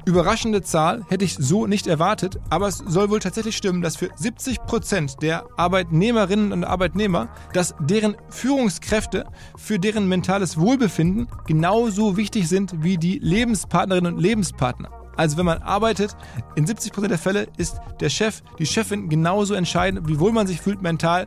Überraschende Zahl hätte ich so nicht erwartet, aber es soll wohl tatsächlich stimmen, dass für 70 Prozent der Arbeitnehmerinnen und Arbeitnehmer, dass deren Führungskräfte für deren mentales Wohlbefinden genauso wichtig sind wie die Lebenspartnerinnen und Lebenspartner. Also wenn man arbeitet, in 70 Prozent der Fälle ist der Chef, die Chefin genauso entscheidend, wie wohl man sich fühlt mental,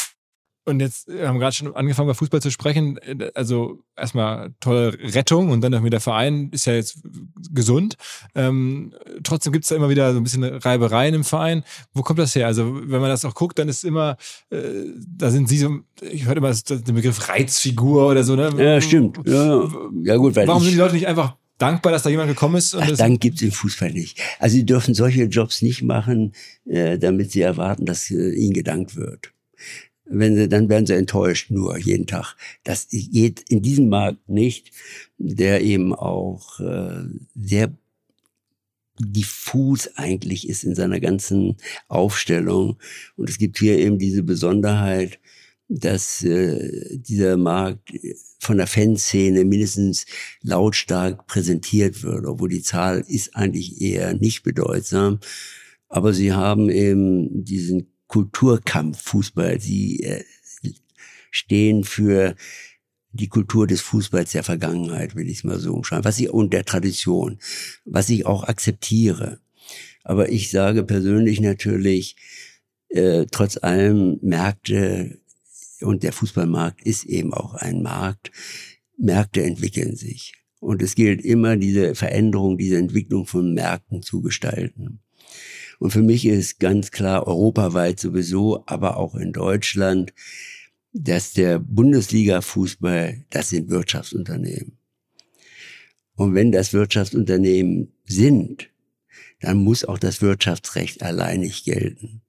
Und jetzt wir haben gerade schon angefangen, über Fußball zu sprechen. Also erstmal tolle Rettung und dann auch wieder der Verein ist ja jetzt gesund. Ähm, trotzdem gibt es da immer wieder so ein bisschen Reibereien im Verein. Wo kommt das her? Also wenn man das auch guckt, dann ist immer, äh, da sind sie so, ich höre immer den Begriff Reizfigur oder so. Ne? Ja, stimmt. Ja, ja gut. Weil Warum sind die Leute nicht einfach dankbar, dass da jemand gekommen ist? Ach, Dank gibt's im Fußball nicht. Also sie dürfen solche Jobs nicht machen, äh, damit sie erwarten, dass äh, ihnen gedankt wird wenn sie, dann werden sie enttäuscht nur jeden Tag. Das geht in diesem Markt nicht, der eben auch äh, sehr diffus eigentlich ist in seiner ganzen Aufstellung. Und es gibt hier eben diese Besonderheit, dass äh, dieser Markt von der Fanszene mindestens lautstark präsentiert wird, obwohl die Zahl ist eigentlich eher nicht bedeutsam. Aber sie haben eben diesen Kulturkampf Fußball. Sie äh, stehen für die Kultur des Fußballs der Vergangenheit, will ich es mal so umschreiben, was ich und der Tradition, was ich auch akzeptiere. Aber ich sage persönlich natürlich, äh, trotz allem Märkte und der Fußballmarkt ist eben auch ein Markt. Märkte entwickeln sich. Und es gilt immer, diese Veränderung, diese Entwicklung von Märkten zu gestalten. Und für mich ist ganz klar europaweit sowieso, aber auch in Deutschland, dass der Bundesliga-Fußball, das sind Wirtschaftsunternehmen. Und wenn das Wirtschaftsunternehmen sind, dann muss auch das Wirtschaftsrecht alleinig gelten.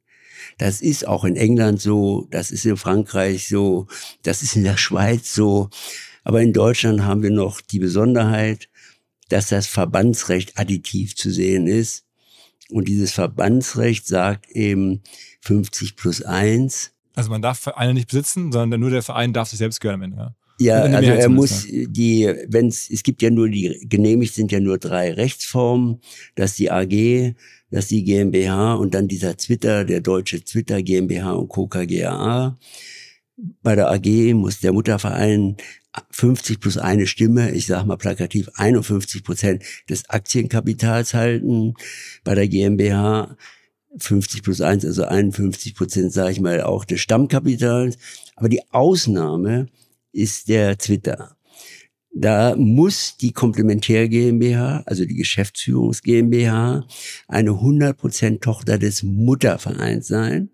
Das ist auch in England so, das ist in Frankreich so, das ist in der Schweiz so. Aber in Deutschland haben wir noch die Besonderheit, dass das Verbandsrecht additiv zu sehen ist. Und dieses Verbandsrecht sagt eben 50 plus 1. Also man darf Vereine nicht besitzen, sondern nur der Verein darf sich selbst gehören am Ende. Ja, ja also er muss die, wenn es, es gibt ja nur die, genehmigt sind ja nur drei Rechtsformen, dass die AG, dass die GmbH und dann dieser Twitter, der deutsche Twitter GmbH und Co. KGAA. Bei der AG muss der Mutterverein 50 plus eine Stimme, ich sage mal plakativ 51 Prozent des Aktienkapitals halten. Bei der GmbH 50 plus eins, also 51 Prozent, sage ich mal, auch des Stammkapitals. Aber die Ausnahme ist der Twitter. Da muss die Komplementär GmbH, also die Geschäftsführungs GmbH, eine 100% Tochter des Muttervereins sein.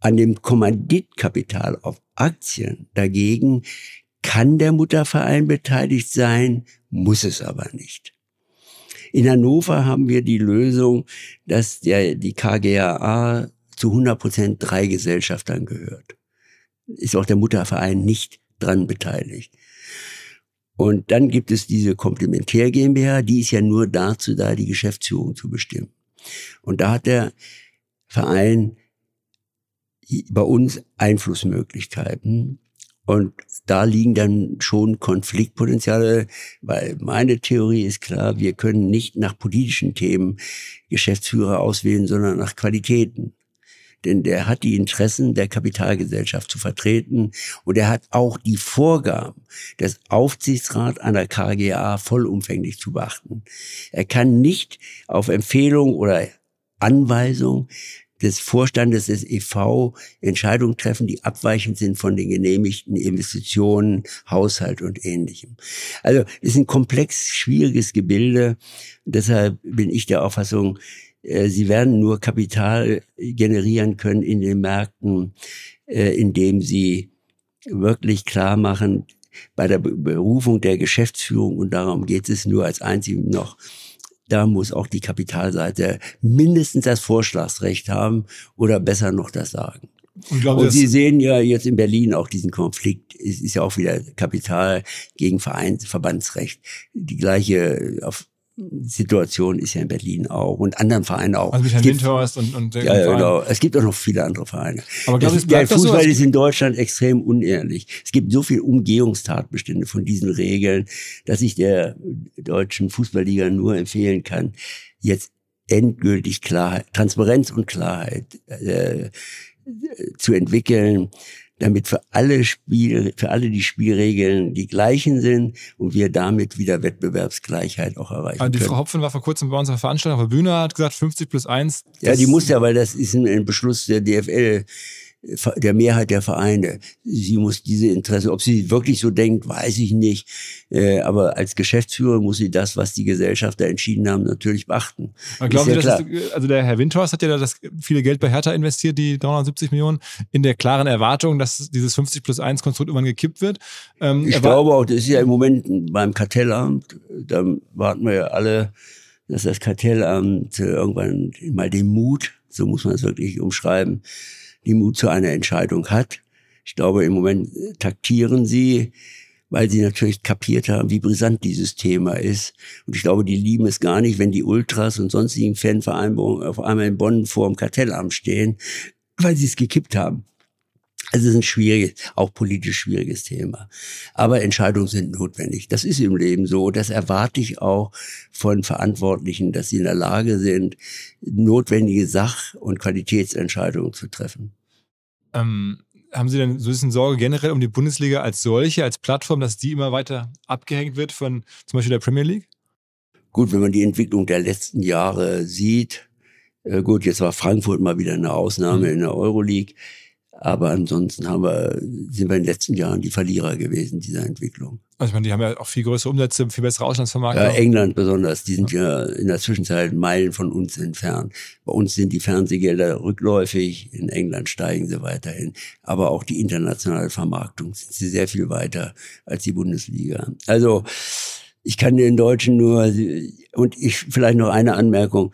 An dem Kommanditkapital auf Aktien dagegen kann der Mutterverein beteiligt sein, muss es aber nicht. In Hannover haben wir die Lösung, dass der, die KGAA zu 100 Prozent drei Gesellschaftern gehört. Ist auch der Mutterverein nicht dran beteiligt. Und dann gibt es diese Komplementär GmbH, die ist ja nur dazu da, die Geschäftsführung zu bestimmen. Und da hat der Verein bei uns Einflussmöglichkeiten. Und da liegen dann schon Konfliktpotenziale, weil meine Theorie ist klar, wir können nicht nach politischen Themen Geschäftsführer auswählen, sondern nach Qualitäten. Denn der hat die Interessen der Kapitalgesellschaft zu vertreten und er hat auch die Vorgaben des Aufsichtsrats einer KGA vollumfänglich zu beachten. Er kann nicht auf Empfehlung oder Anweisung des Vorstandes des EV Entscheidungen treffen, die abweichend sind von den genehmigten Investitionen, Haushalt und ähnlichem. Also es ist ein komplex schwieriges Gebilde. Deshalb bin ich der Auffassung, äh, sie werden nur Kapital generieren können in den Märkten, äh, indem sie wirklich klar machen, bei der Berufung der Geschäftsführung, und darum geht es nur als einzig noch, da muss auch die Kapitalseite mindestens das Vorschlagsrecht haben oder besser noch das Sagen. Und, glauben, und Sie sehen ja jetzt in Berlin auch diesen Konflikt. Es ist ja auch wieder Kapital gegen Vereins Verbandsrecht. Die gleiche auf Situation ist ja in Berlin auch und anderen Vereinen auch. Also mit Herrn Windhorst und, und ja, ja, genau. Es gibt auch noch viele andere Vereine. Aber glaub, das, der Fußball ist in Deutschland extrem unehrlich. Es gibt so viel Umgehungstatbestände von diesen Regeln, dass ich der deutschen Fußballliga nur empfehlen kann, jetzt endgültig Klarheit, Transparenz und Klarheit äh, zu entwickeln damit für alle Spiel, für alle die Spielregeln die gleichen sind und wir damit wieder Wettbewerbsgleichheit auch erreichen. Also die können. Frau Hopfen war vor kurzem bei unserer Veranstaltung auf der Bühne, hat gesagt 50 plus 1. Ja, die muss ja, weil das ist ein Beschluss der DFL der Mehrheit der Vereine. Sie muss diese Interesse, ob sie wirklich so denkt, weiß ich nicht. Äh, aber als Geschäftsführer muss sie das, was die Gesellschafter entschieden haben, natürlich beachten. Aber glauben Sie, dass es, also der Herr Windhorst hat ja das viele Geld bei Hertha investiert, die 370 Millionen, in der klaren Erwartung, dass dieses 50 plus 1 Konstrukt irgendwann gekippt wird. Ähm, ich glaube auch, das ist ja im Moment beim Kartellamt, da warten wir ja alle, dass das Kartellamt irgendwann mal den Mut, so muss man es wirklich umschreiben, die Mut zu einer Entscheidung hat. Ich glaube, im Moment taktieren sie, weil sie natürlich kapiert haben, wie brisant dieses Thema ist. Und ich glaube, die lieben es gar nicht, wenn die Ultras und sonstigen Fanvereinbarungen auf einmal in Bonn vor dem Kartellamt stehen, weil sie es gekippt haben. Also es ist ein schwieriges, auch politisch schwieriges Thema. Aber Entscheidungen sind notwendig. Das ist im Leben so. Das erwarte ich auch von Verantwortlichen, dass sie in der Lage sind, notwendige Sach- und Qualitätsentscheidungen zu treffen. Ähm, haben Sie denn so ein bisschen Sorge generell um die Bundesliga als solche, als Plattform, dass die immer weiter abgehängt wird von zum Beispiel der Premier League? Gut, wenn man die Entwicklung der letzten Jahre sieht, äh, gut, jetzt war Frankfurt mal wieder eine Ausnahme mhm. in der Euroleague. Aber ansonsten haben wir, sind wir in den letzten Jahren die Verlierer gewesen dieser Entwicklung. Also ich meine, die haben ja auch viel größere Umsätze, viel bessere Auslandsvermarktung. Ja, England besonders, die sind ja in der Zwischenzeit Meilen von uns entfernt. Bei uns sind die Fernsehgelder rückläufig, in England steigen sie weiterhin. Aber auch die internationale Vermarktung sind sie sehr viel weiter als die Bundesliga. Also ich kann den Deutschen nur, und ich vielleicht noch eine Anmerkung,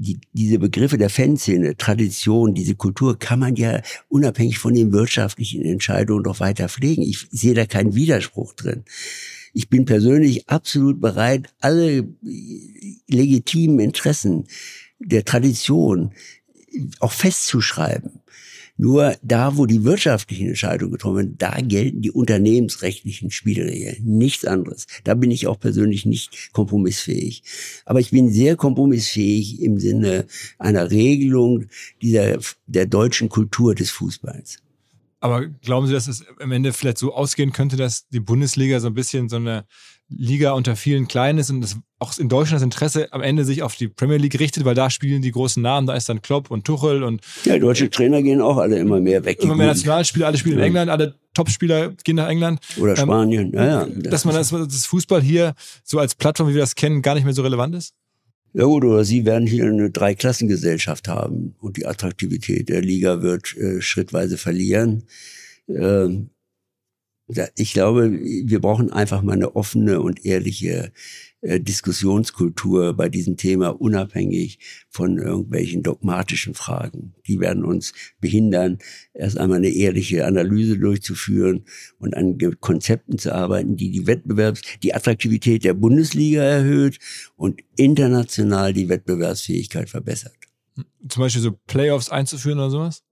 die, diese Begriffe der Fanszene, Tradition, diese Kultur kann man ja unabhängig von den wirtschaftlichen Entscheidungen doch weiter pflegen. Ich sehe da keinen Widerspruch drin. Ich bin persönlich absolut bereit, alle legitimen Interessen der Tradition auch festzuschreiben. Nur da, wo die wirtschaftlichen Entscheidungen getroffen werden, da gelten die unternehmensrechtlichen Spielregeln. Nichts anderes. Da bin ich auch persönlich nicht kompromissfähig. Aber ich bin sehr kompromissfähig im Sinne einer Regelung dieser, der deutschen Kultur des Fußballs. Aber glauben Sie, dass es am Ende vielleicht so ausgehen könnte, dass die Bundesliga so ein bisschen so eine Liga unter vielen kleinen ist und das auch in Deutschland das Interesse am Ende sich auf die Premier League richtet, weil da spielen die großen Namen, da ist dann Klopp und Tuchel und ja, deutsche Trainer gehen auch alle immer mehr weg. Immer mehr Nationalspieler, alle spielen ja. in England, alle Topspieler gehen nach England. Oder ähm, Spanien, ähm, ja, ja. Dass man das, das Fußball hier so als Plattform, wie wir das kennen, gar nicht mehr so relevant ist? Ja gut, oder Sie werden hier eine Dreiklassengesellschaft haben und die Attraktivität der Liga wird äh, schrittweise verlieren. Ähm, ich glaube, wir brauchen einfach mal eine offene und ehrliche Diskussionskultur bei diesem Thema, unabhängig von irgendwelchen dogmatischen Fragen. Die werden uns behindern, erst einmal eine ehrliche Analyse durchzuführen und an Konzepten zu arbeiten, die die Wettbewerbs-, die Attraktivität der Bundesliga erhöht und international die Wettbewerbsfähigkeit verbessert. Zum Beispiel so Playoffs einzuführen oder sowas?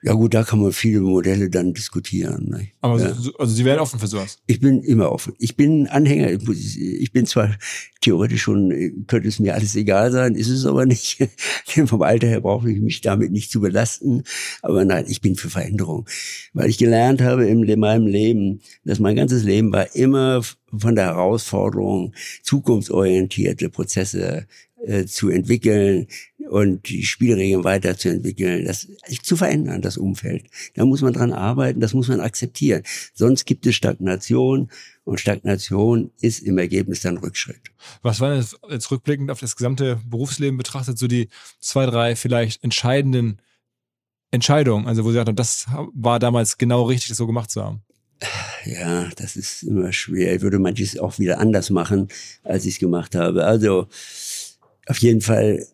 Ja gut, da kann man viele Modelle dann diskutieren. Ne? Aber ja. so, also Sie wären offen für sowas? Ich bin immer offen. Ich bin Anhänger. Ich bin zwar theoretisch schon, könnte es mir alles egal sein, ist es aber nicht. [LAUGHS] Vom Alter her brauche ich mich damit nicht zu belasten. Aber nein, ich bin für Veränderung. Weil ich gelernt habe in meinem Leben, dass mein ganzes Leben war immer von der Herausforderung, zukunftsorientierte Prozesse äh, zu entwickeln und die Spielregeln weiterzuentwickeln, das zu verändern, das Umfeld. Da muss man dran arbeiten, das muss man akzeptieren. Sonst gibt es Stagnation und Stagnation ist im Ergebnis dann Rückschritt. Was waren jetzt, jetzt rückblickend auf das gesamte Berufsleben betrachtet, so die zwei, drei vielleicht entscheidenden Entscheidungen, also wo Sie sagten, das war damals genau richtig, das so gemacht zu haben? Ja, das ist immer schwer. Ich würde manches auch wieder anders machen, als ich es gemacht habe. Also auf jeden Fall,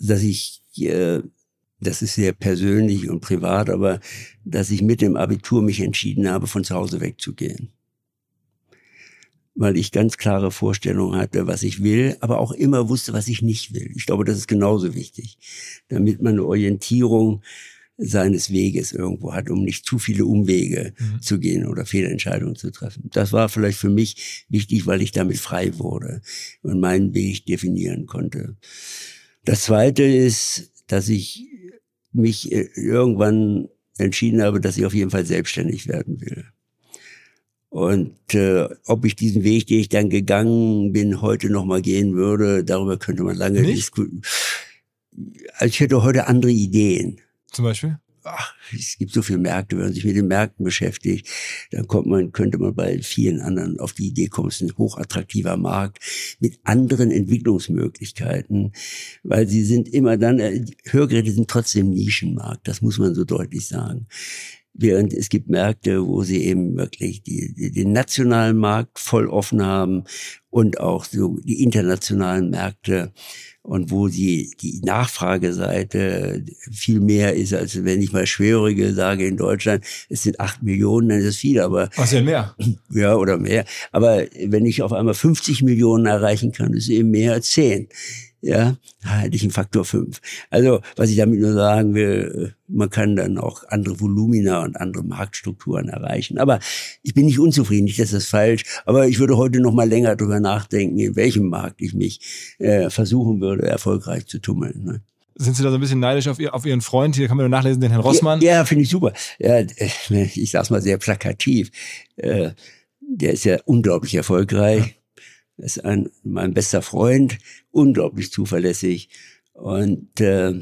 dass ich, äh, das ist sehr persönlich und privat, aber dass ich mit dem Abitur mich entschieden habe, von zu Hause wegzugehen. weil ich ganz klare Vorstellungen hatte, was ich will, aber auch immer wusste, was ich nicht will. Ich glaube, das ist genauso wichtig, damit man eine Orientierung seines Weges irgendwo hat, um nicht zu viele Umwege mhm. zu gehen oder Fehlentscheidungen zu treffen. Das war vielleicht für mich wichtig, weil ich damit frei wurde und meinen Weg definieren konnte. Das Zweite ist, dass ich mich äh, irgendwann entschieden habe, dass ich auf jeden Fall selbstständig werden will. Und äh, ob ich diesen Weg, den ich dann gegangen bin, heute nochmal gehen würde, darüber könnte man lange diskutieren. Also ich hätte heute andere Ideen. Zum Beispiel? Ach, es gibt so viele Märkte, wenn man sich mit den Märkten beschäftigt, dann kommt man, könnte man bei vielen anderen auf die Idee kommen, es ist ein hochattraktiver Markt mit anderen Entwicklungsmöglichkeiten, weil sie sind immer dann, äh, Hörgeräte sind trotzdem Nischenmarkt, das muss man so deutlich sagen. Während es gibt Märkte, wo sie eben wirklich die, die, den nationalen Markt voll offen haben und auch so die internationalen Märkte und wo die, die Nachfrageseite viel mehr ist, als wenn ich mal Schwierige sage in Deutschland, es sind acht Millionen, dann ist es viel, aber. Was ja mehr? [CLEARS THROAT] Ja, oder mehr. Aber wenn ich auf einmal 50 Millionen erreichen kann, ist es eben mehr als zehn ja, hätte ich einen Faktor 5. Also, was ich damit nur sagen will, man kann dann auch andere Volumina und andere Marktstrukturen erreichen. Aber ich bin nicht unzufrieden, nicht, dass das falsch, aber ich würde heute noch mal länger drüber nachdenken, in welchem Markt ich mich äh, versuchen würde, erfolgreich zu tummeln. Ne? Sind Sie da so ein bisschen neidisch auf, ihr, auf Ihren Freund? Hier kann man nur nachlesen, den Herrn Rossmann. Ja, ja finde ich super. Ja, ich sag's mal sehr plakativ. Äh, der ist ja unglaublich erfolgreich. Das ist ein, mein bester Freund, unglaublich zuverlässig. Und äh,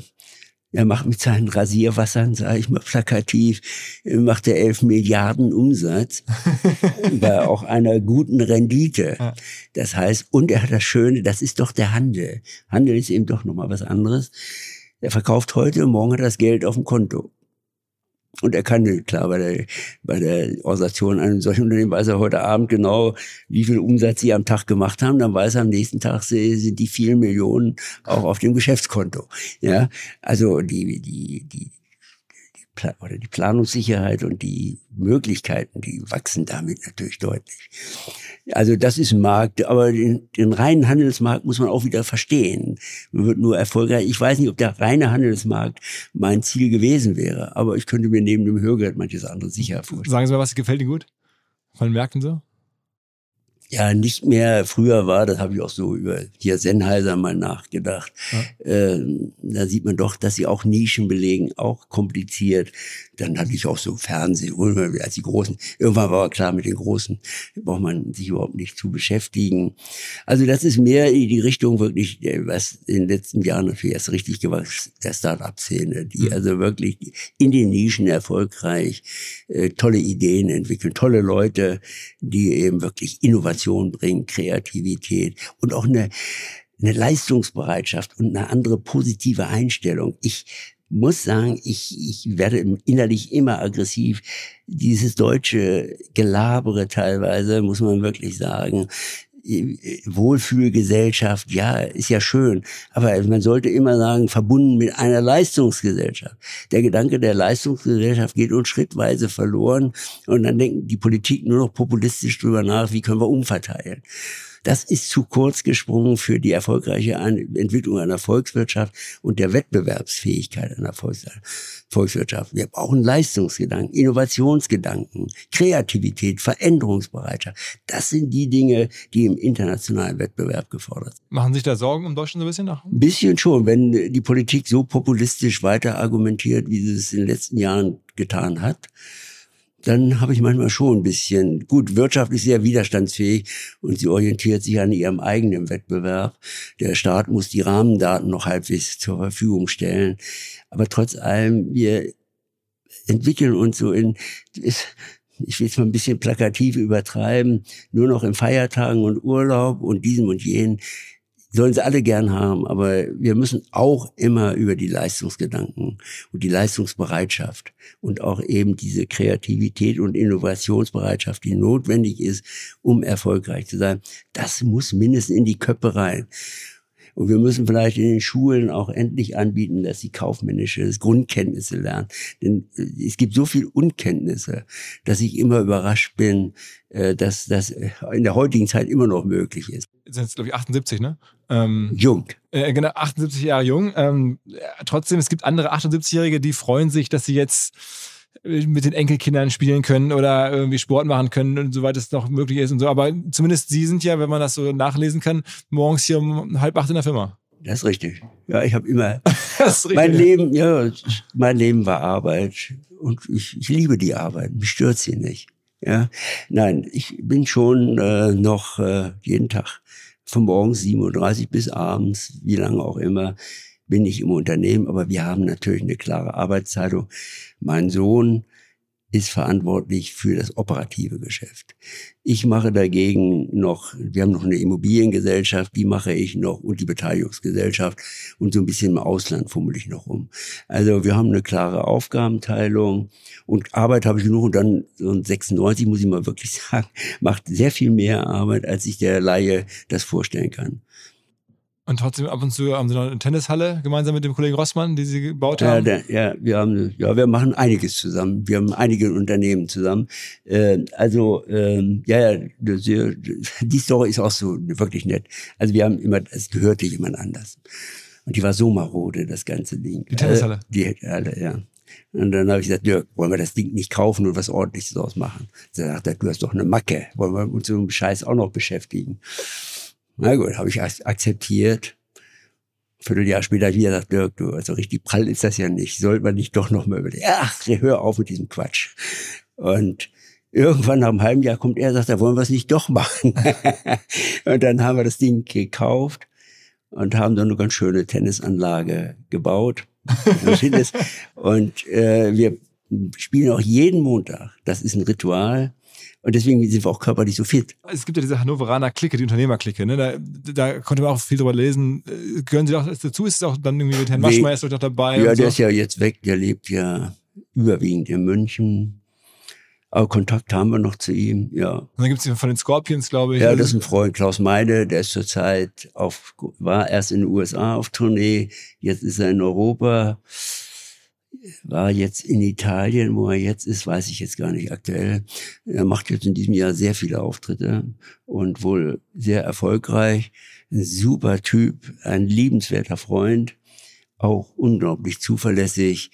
er macht mit seinen Rasierwassern, sage ich mal plakativ, macht er elf Milliarden Umsatz [LAUGHS] bei auch einer guten Rendite. Das heißt, und er hat das Schöne, das ist doch der Handel. Handel ist eben doch nochmal was anderes. Er verkauft heute und morgen hat das Geld auf dem Konto. Und er kann, klar, bei der, bei der Organisation eines solchen Unternehmen weiß er heute Abend genau, wie viel Umsatz sie am Tag gemacht haben. Dann weiß er am nächsten Tag, sind die vielen Millionen auch auf dem Geschäftskonto. Ja, also die, die, die, oder die Planungssicherheit und die Möglichkeiten, die wachsen damit natürlich deutlich. Also das ist ein Markt, aber den, den reinen Handelsmarkt muss man auch wieder verstehen. Man wird nur erfolgreich. Ich weiß nicht, ob der reine Handelsmarkt mein Ziel gewesen wäre, aber ich könnte mir neben dem Hörgeld manches andere sicher vorstellen. Sagen Sie mal, was gefällt Ihnen gut? Von den Märkten so? Ja nicht mehr früher war, das habe ich auch so über hier Sennheiser mal nachgedacht. Ja. Äh, da sieht man doch, dass sie auch Nischen belegen, auch kompliziert. Dann hatte ich auch so Fernsehen, als die Großen. Irgendwann war klar, mit den Großen braucht man sich überhaupt nicht zu beschäftigen. Also das ist mehr in die Richtung wirklich, äh, was in den letzten Jahren natürlich erst richtig gewachsen, der Start-up-Szene, die mhm. also wirklich in den Nischen erfolgreich äh, tolle Ideen entwickeln, tolle Leute, die eben wirklich Innovation Innovation bringt, Kreativität und auch eine, eine Leistungsbereitschaft und eine andere positive Einstellung. Ich muss sagen, ich, ich werde innerlich immer aggressiv. Dieses deutsche Gelabere teilweise, muss man wirklich sagen, Wohlfühlgesellschaft, ja, ist ja schön. Aber man sollte immer sagen, verbunden mit einer Leistungsgesellschaft. Der Gedanke der Leistungsgesellschaft geht uns schrittweise verloren. Und dann denken die Politik nur noch populistisch drüber nach, wie können wir umverteilen. Das ist zu kurz gesprungen für die erfolgreiche Entwicklung einer Volkswirtschaft und der Wettbewerbsfähigkeit einer Volkswirtschaft. Wir brauchen Leistungsgedanken, Innovationsgedanken, Kreativität, Veränderungsbereitschaft. Das sind die Dinge, die im internationalen Wettbewerb gefordert sind. Machen sich da Sorgen um Deutschland so ein bisschen nach? Ein bisschen schon, wenn die Politik so populistisch weiter argumentiert, wie sie es in den letzten Jahren getan hat dann habe ich manchmal schon ein bisschen, gut, wirtschaftlich sehr widerstandsfähig und sie orientiert sich an ihrem eigenen Wettbewerb. Der Staat muss die Rahmendaten noch halbwegs zur Verfügung stellen. Aber trotz allem, wir entwickeln uns so in, ich will es mal ein bisschen plakativ übertreiben, nur noch in Feiertagen und Urlaub und diesem und jenen sollen sie alle gern haben, aber wir müssen auch immer über die Leistungsgedanken und die Leistungsbereitschaft und auch eben diese Kreativität und Innovationsbereitschaft, die notwendig ist, um erfolgreich zu sein, das muss mindestens in die Köpfe rein. Und wir müssen vielleicht in den Schulen auch endlich anbieten, dass sie kaufmännische Grundkenntnisse lernen. Denn äh, es gibt so viel Unkenntnisse, dass ich immer überrascht bin, äh, dass das in der heutigen Zeit immer noch möglich ist. Sind jetzt, glaube ich, 78, ne? Ähm, Jung. Äh, genau, 78 Jahre jung. Ähm, trotzdem, es gibt andere 78-Jährige, die freuen sich, dass sie jetzt mit den Enkelkindern spielen können oder irgendwie Sport machen können und soweit es noch möglich ist und so. Aber zumindest Sie sind ja, wenn man das so nachlesen kann, morgens hier um halb acht in der Firma. Das ist richtig. Ja, ich habe immer [LAUGHS] Das ist richtig. mein Leben, ja, mein Leben war Arbeit und ich, ich liebe die Arbeit. Mich stört sie nicht. Ja, nein, ich bin schon äh, noch äh, jeden Tag von morgens 7.30 Uhr bis abends, wie lange auch immer, bin ich im Unternehmen, aber wir haben natürlich eine klare Arbeitszeitung. Mein Sohn ist verantwortlich für das operative Geschäft. Ich mache dagegen noch, wir haben noch eine Immobiliengesellschaft, die mache ich noch und die Beteiligungsgesellschaft und so ein bisschen im Ausland fummel ich noch rum. Also wir haben eine klare Aufgabenteilung und Arbeit habe ich genug und dann so ein 96 muss ich mal wirklich [LAUGHS] sagen, macht sehr viel mehr Arbeit, als sich der Laie das vorstellen kann. Und trotzdem ab und zu haben Sie noch eine Tennishalle gemeinsam mit dem Kollegen Rossmann, die Sie gebaut Ja, haben. der, ja, wir haben, ja, wir machen einiges zusammen. Wir haben einige Unternehmen zusammen. Äh, also, ähm, ja, ja, die Story ist auch so wirklich nett. Also wir haben immer, es gehörte jemand anders. Und die war so marode, das ganze Ding. Die Tennishalle? Äh, die Halle, ja. Und dann habe ich gesagt, Dirk, wollen wir das Ding nicht kaufen und was ordentliches draus machen? Da sagt er, du hast doch eine Macke. Wollen wir uns so einem Scheiß auch noch beschäftigen? Na gut, habe ich ak- akzeptiert. Vierteljahr später ich wieder gesagt, Dirk, du, also richtig prall ist das ja nicht. Sollte man nicht doch noch mal überlegen. Ach, hör auf mit diesem Quatsch. Und irgendwann nach einem halben Jahr kommt er und sagt, da wollen wir es nicht doch machen. [LAUGHS] und dann haben wir das Ding gekauft und haben dann eine ganz schöne Tennisanlage gebaut. [LAUGHS] und äh, wir spielen auch jeden Montag. Das ist ein Ritual. Und deswegen sind wir auch körperlich so fit. Es gibt ja diese Hannoveraner Clique, die Unternehmerklicke. Ne? Da, da konnte man auch viel drüber lesen. Äh, Gehören Sie doch dazu? Ist es auch dann irgendwie mit Herrn ist doch dabei? Ja, der so? ist ja jetzt weg. Der lebt ja überwiegend in München. Aber Kontakt haben wir noch zu ihm, ja. Und dann gibt es von den Scorpions, glaube ich. Ja, das ist ein Freund, Klaus Meide, der ist zurzeit auf, war erst in den USA auf Tournee, jetzt ist er in Europa, war jetzt in Italien, wo er jetzt ist, weiß ich jetzt gar nicht aktuell. Er macht jetzt in diesem Jahr sehr viele Auftritte und wohl sehr erfolgreich. Ein super Typ, ein liebenswerter Freund, auch unglaublich zuverlässig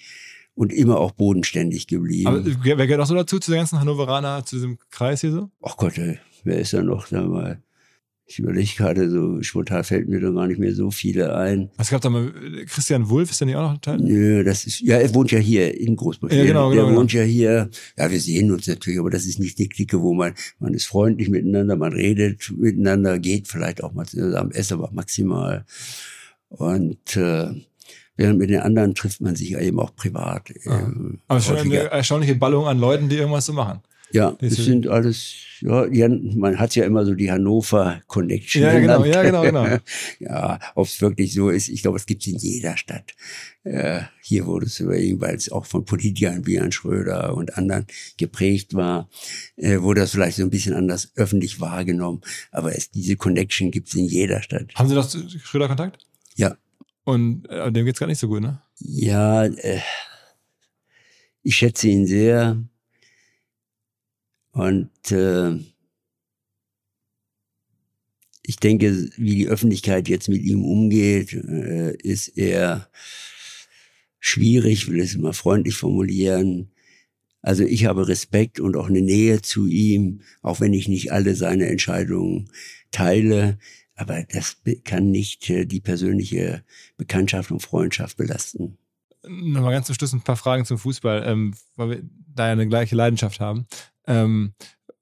und immer auch bodenständig geblieben. Aber wer gehört auch so dazu, zu den ganzen Hannoveraner, zu diesem Kreis hier so? Ach Gott, ey, wer ist da noch da mal? Ich überlege gerade, so spontan fällt mir da gar nicht mehr so viele ein. Es gab da mal Christian Wulff, ist der nicht auch noch Teil? Nö, das ist, ja, er wohnt ja hier in Großbritannien. Ja, genau, genau, wohnt ja hier. Ja, wir sehen uns natürlich, aber das ist nicht die Clique, wo man, man ist freundlich miteinander, man redet miteinander, geht vielleicht auch mal zusammen essen, aber maximal. Und, äh, während mit den anderen trifft man sich ja eben auch privat. Ah. ähm, Aber schon eine erstaunliche Ballung an Leuten, die irgendwas so machen. Ja, Das sind alles, ja, man hat ja immer so die Hannover Connection. Ja, genau, ja, genau, genau. [LAUGHS] ja, ob es wirklich so ist, ich glaube, es gibt es in jeder Stadt. Äh, hier wurde es überlegen, weil es auch von Politikern wie Jan Schröder und anderen geprägt war, äh, wurde das vielleicht so ein bisschen anders öffentlich wahrgenommen. Aber es, diese Connection gibt es in jeder Stadt. Haben Sie noch Schröder Kontakt? Ja. Und äh, dem geht's gar nicht so gut, ne? Ja, äh, ich schätze ihn sehr. Und äh, ich denke, wie die Öffentlichkeit jetzt mit ihm umgeht, äh, ist eher schwierig, will es mal freundlich formulieren. Also ich habe Respekt und auch eine Nähe zu ihm, auch wenn ich nicht alle seine Entscheidungen teile. Aber das kann nicht äh, die persönliche Bekanntschaft und Freundschaft belasten. Nochmal ganz zum Schluss ein paar Fragen zum Fußball, ähm, weil wir da ja eine gleiche Leidenschaft haben. Ähm,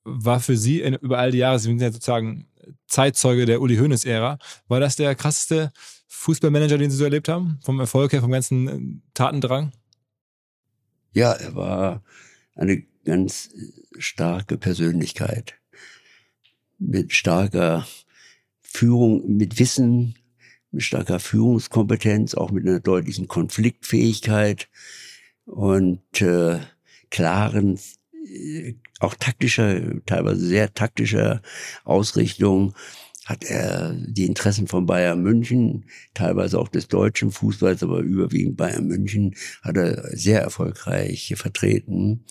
war für Sie in, über all die Jahre, Sie sind ja sozusagen Zeitzeuge der Uli Hoeneß-Ära, war das der krasseste Fußballmanager, den Sie so erlebt haben? Vom Erfolg her, vom ganzen äh, Tatendrang? Ja, er war eine ganz äh, starke Persönlichkeit mit starker Führung, mit Wissen, mit starker Führungskompetenz, auch mit einer deutlichen Konfliktfähigkeit und äh, klaren, auch taktischer, teilweise sehr taktischer Ausrichtung, hat er die Interessen von Bayern München, teilweise auch des deutschen Fußballs, aber überwiegend Bayern München, hat er sehr erfolgreich vertreten.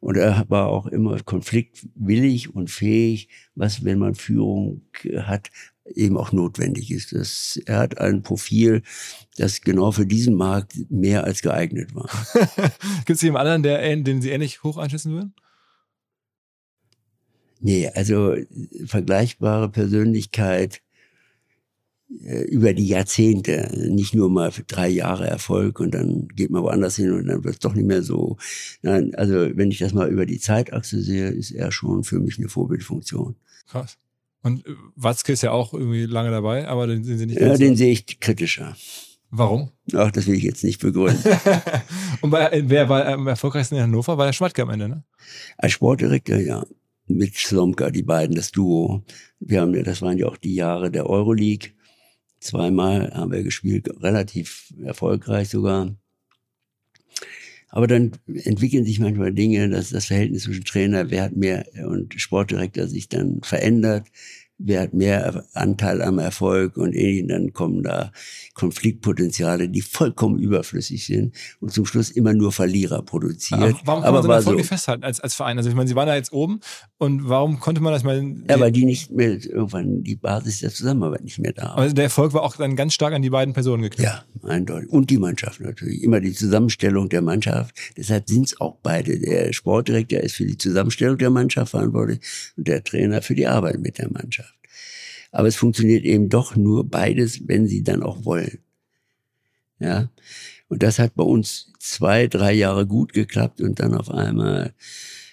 Und er war auch immer konfliktwillig und fähig, was, wenn man Führung hat, eben auch notwendig ist. Das, er hat ein Profil, das genau für diesen Markt mehr als geeignet war. [LAUGHS] Gibt es jemanden anderen, der, den Sie ähnlich hoch einschätzen würden? Nee, also vergleichbare Persönlichkeit äh, über die Jahrzehnte, nicht nur mal für drei Jahre Erfolg und dann geht man woanders hin und dann wird es doch nicht mehr so. Nein, also wenn ich das mal über die Zeitachse sehe, ist er schon für mich eine Vorbildfunktion. Krass. Und äh, Watzke ist ja auch irgendwie lange dabei, aber den sehen Sie nicht Ja, den sehe ich kritischer. Warum? Ach, das will ich jetzt nicht begründen. [LAUGHS] Und bei, wer war am erfolgreichsten in Hannover? War der Schmatke am Ende, ne? Als Sportdirektor, ja. Mit Slomka, die beiden, das Duo. Wir haben ja, das waren ja auch die Jahre der Euroleague. Zweimal haben wir gespielt, relativ erfolgreich sogar. Aber dann entwickeln sich manchmal Dinge, dass das Verhältnis zwischen Trainer, wer hat mehr und Sportdirektor sich dann verändert, wer hat mehr Anteil am Erfolg und ähnlich. Dann kommen da Konfliktpotenziale, die vollkommen überflüssig sind und zum Schluss immer nur Verlierer produziert. Aber warum kann Aber man so Erfolg so. nicht festhalten als, als Verein? Also ich meine, Sie waren da jetzt oben und warum konnte man das mal... Ja, weil die nicht mehr, irgendwann die Basis der Zusammenarbeit nicht mehr da war. aber der Erfolg war auch dann ganz stark an die beiden Personen geknüpft. Ja, eindeutig. Und die Mannschaft natürlich. Immer die Zusammenstellung der Mannschaft. Deshalb sind es auch beide. Der Sportdirektor ist für die Zusammenstellung der Mannschaft verantwortlich und der Trainer für die Arbeit mit der Mannschaft. Aber es funktioniert eben doch nur beides, wenn sie dann auch wollen. Ja. Und das hat bei uns zwei, drei Jahre gut geklappt und dann auf einmal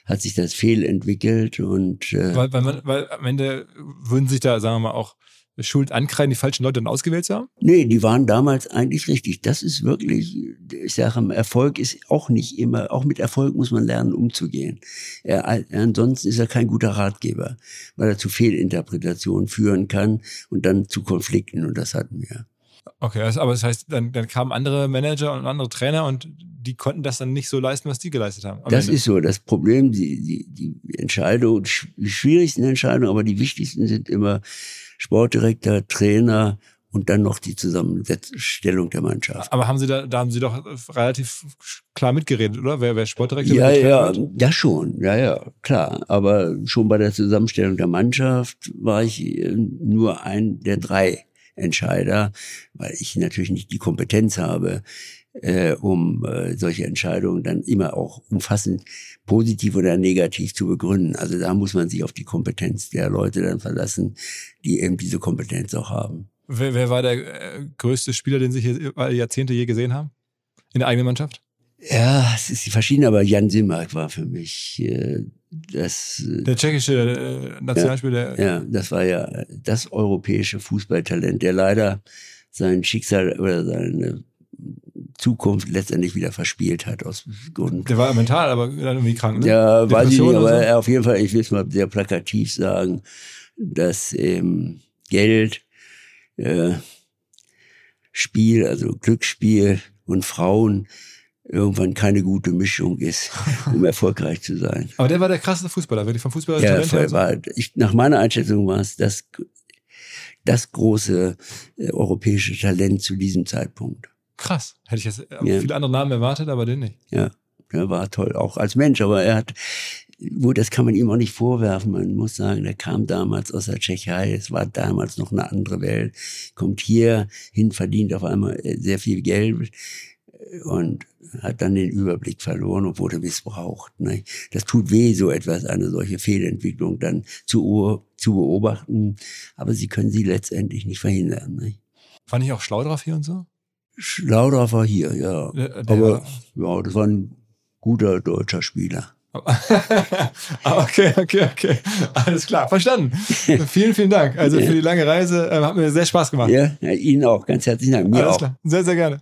hat sich das fehlentwickelt und äh, Weil, weil, man, weil am Ende würden sich da, sagen wir mal, auch Schuld ankreiden, die falschen Leute dann ausgewählt zu haben? Nee, die waren damals eigentlich richtig. Das ist wirklich, ich sage, Erfolg ist auch nicht immer, auch mit Erfolg muss man lernen, umzugehen. Er, ansonsten ist er kein guter Ratgeber, weil er zu Fehlinterpretationen führen kann und dann zu Konflikten und das hatten wir. Okay, also, aber das heißt, dann, dann kamen andere Manager und andere Trainer und die konnten das dann nicht so leisten, was die geleistet haben. Das Ende. ist so das Problem, die, die, die Entscheidung, die schwierigsten Entscheidungen, aber die wichtigsten sind immer Sportdirektor, Trainer und dann noch die Zusammenstellung der Mannschaft. Aber haben Sie da, da haben Sie doch relativ klar mitgeredet, oder? Wer, wer Sportdirektor Ja, ja, wird? ja schon, ja, ja, klar. Aber schon bei der Zusammenstellung der Mannschaft war ich äh, nur ein der drei Entscheider, weil ich natürlich nicht die Kompetenz habe, äh, um äh, solche Entscheidungen dann immer auch umfassend positiv oder negativ zu begründen. Also da muss man sich auf die Kompetenz der Leute dann verlassen, die eben diese Kompetenz auch haben. Wer, wer war der äh, größte Spieler, den Sie hier Jahrzehnte je gesehen haben? In der eigenen Mannschaft? Ja, es ist verschieden, aber Jan Simmark war für mich äh, das. Äh, Der tschechische äh, Nationalspieler. Ja, das war ja das europäische Fußballtalent, der leider sein Schicksal oder seine Zukunft letztendlich wieder verspielt hat aus Gründen. Der war mental, aber dann irgendwie krank. Ne? Ja, weiß ich nicht, aber so? auf jeden Fall, ich will es mal sehr plakativ sagen, dass ähm, Geld, äh, Spiel, also Glücksspiel und Frauen irgendwann keine gute Mischung ist, um [LAUGHS] erfolgreich zu sein. Aber der war der krasseste Fußballer, wirklich vom Fußballer Ja, Talent war, ich, nach meiner Einschätzung war es das, das große äh, europäische Talent zu diesem Zeitpunkt. Krass. Hätte ich jetzt Ja. viele andere Namen erwartet, aber den nicht. Ja, er war toll, auch als Mensch, aber er hat, gut, das kann man ihm auch nicht vorwerfen. Man muss sagen, er kam damals aus der Tschechei, es war damals noch eine andere Welt, kommt hier hin, verdient auf einmal äh, sehr viel Geld und hat dann den Überblick verloren und wurde missbraucht. Ne? Das tut weh, so etwas, eine solche Fehlentwicklung dann zu, zu beobachten, aber sie können sie letztendlich nicht verhindern. Ne? Fand ich auch schlau drauf hier und so. Schlaudorf war hier, ja. Der- der aber ja, das war ein guter deutscher Spieler. [LAUGHS] Ah, okay, okay, okay. Alles klar, verstanden. [LAUGHS] vielen, vielen Dank. Also für die lange Reise äh, hat mir sehr Spaß gemacht. Ja, Ihnen auch. Ganz herzlichen Dank. Mir Alles auch. klar. Sehr, sehr gerne.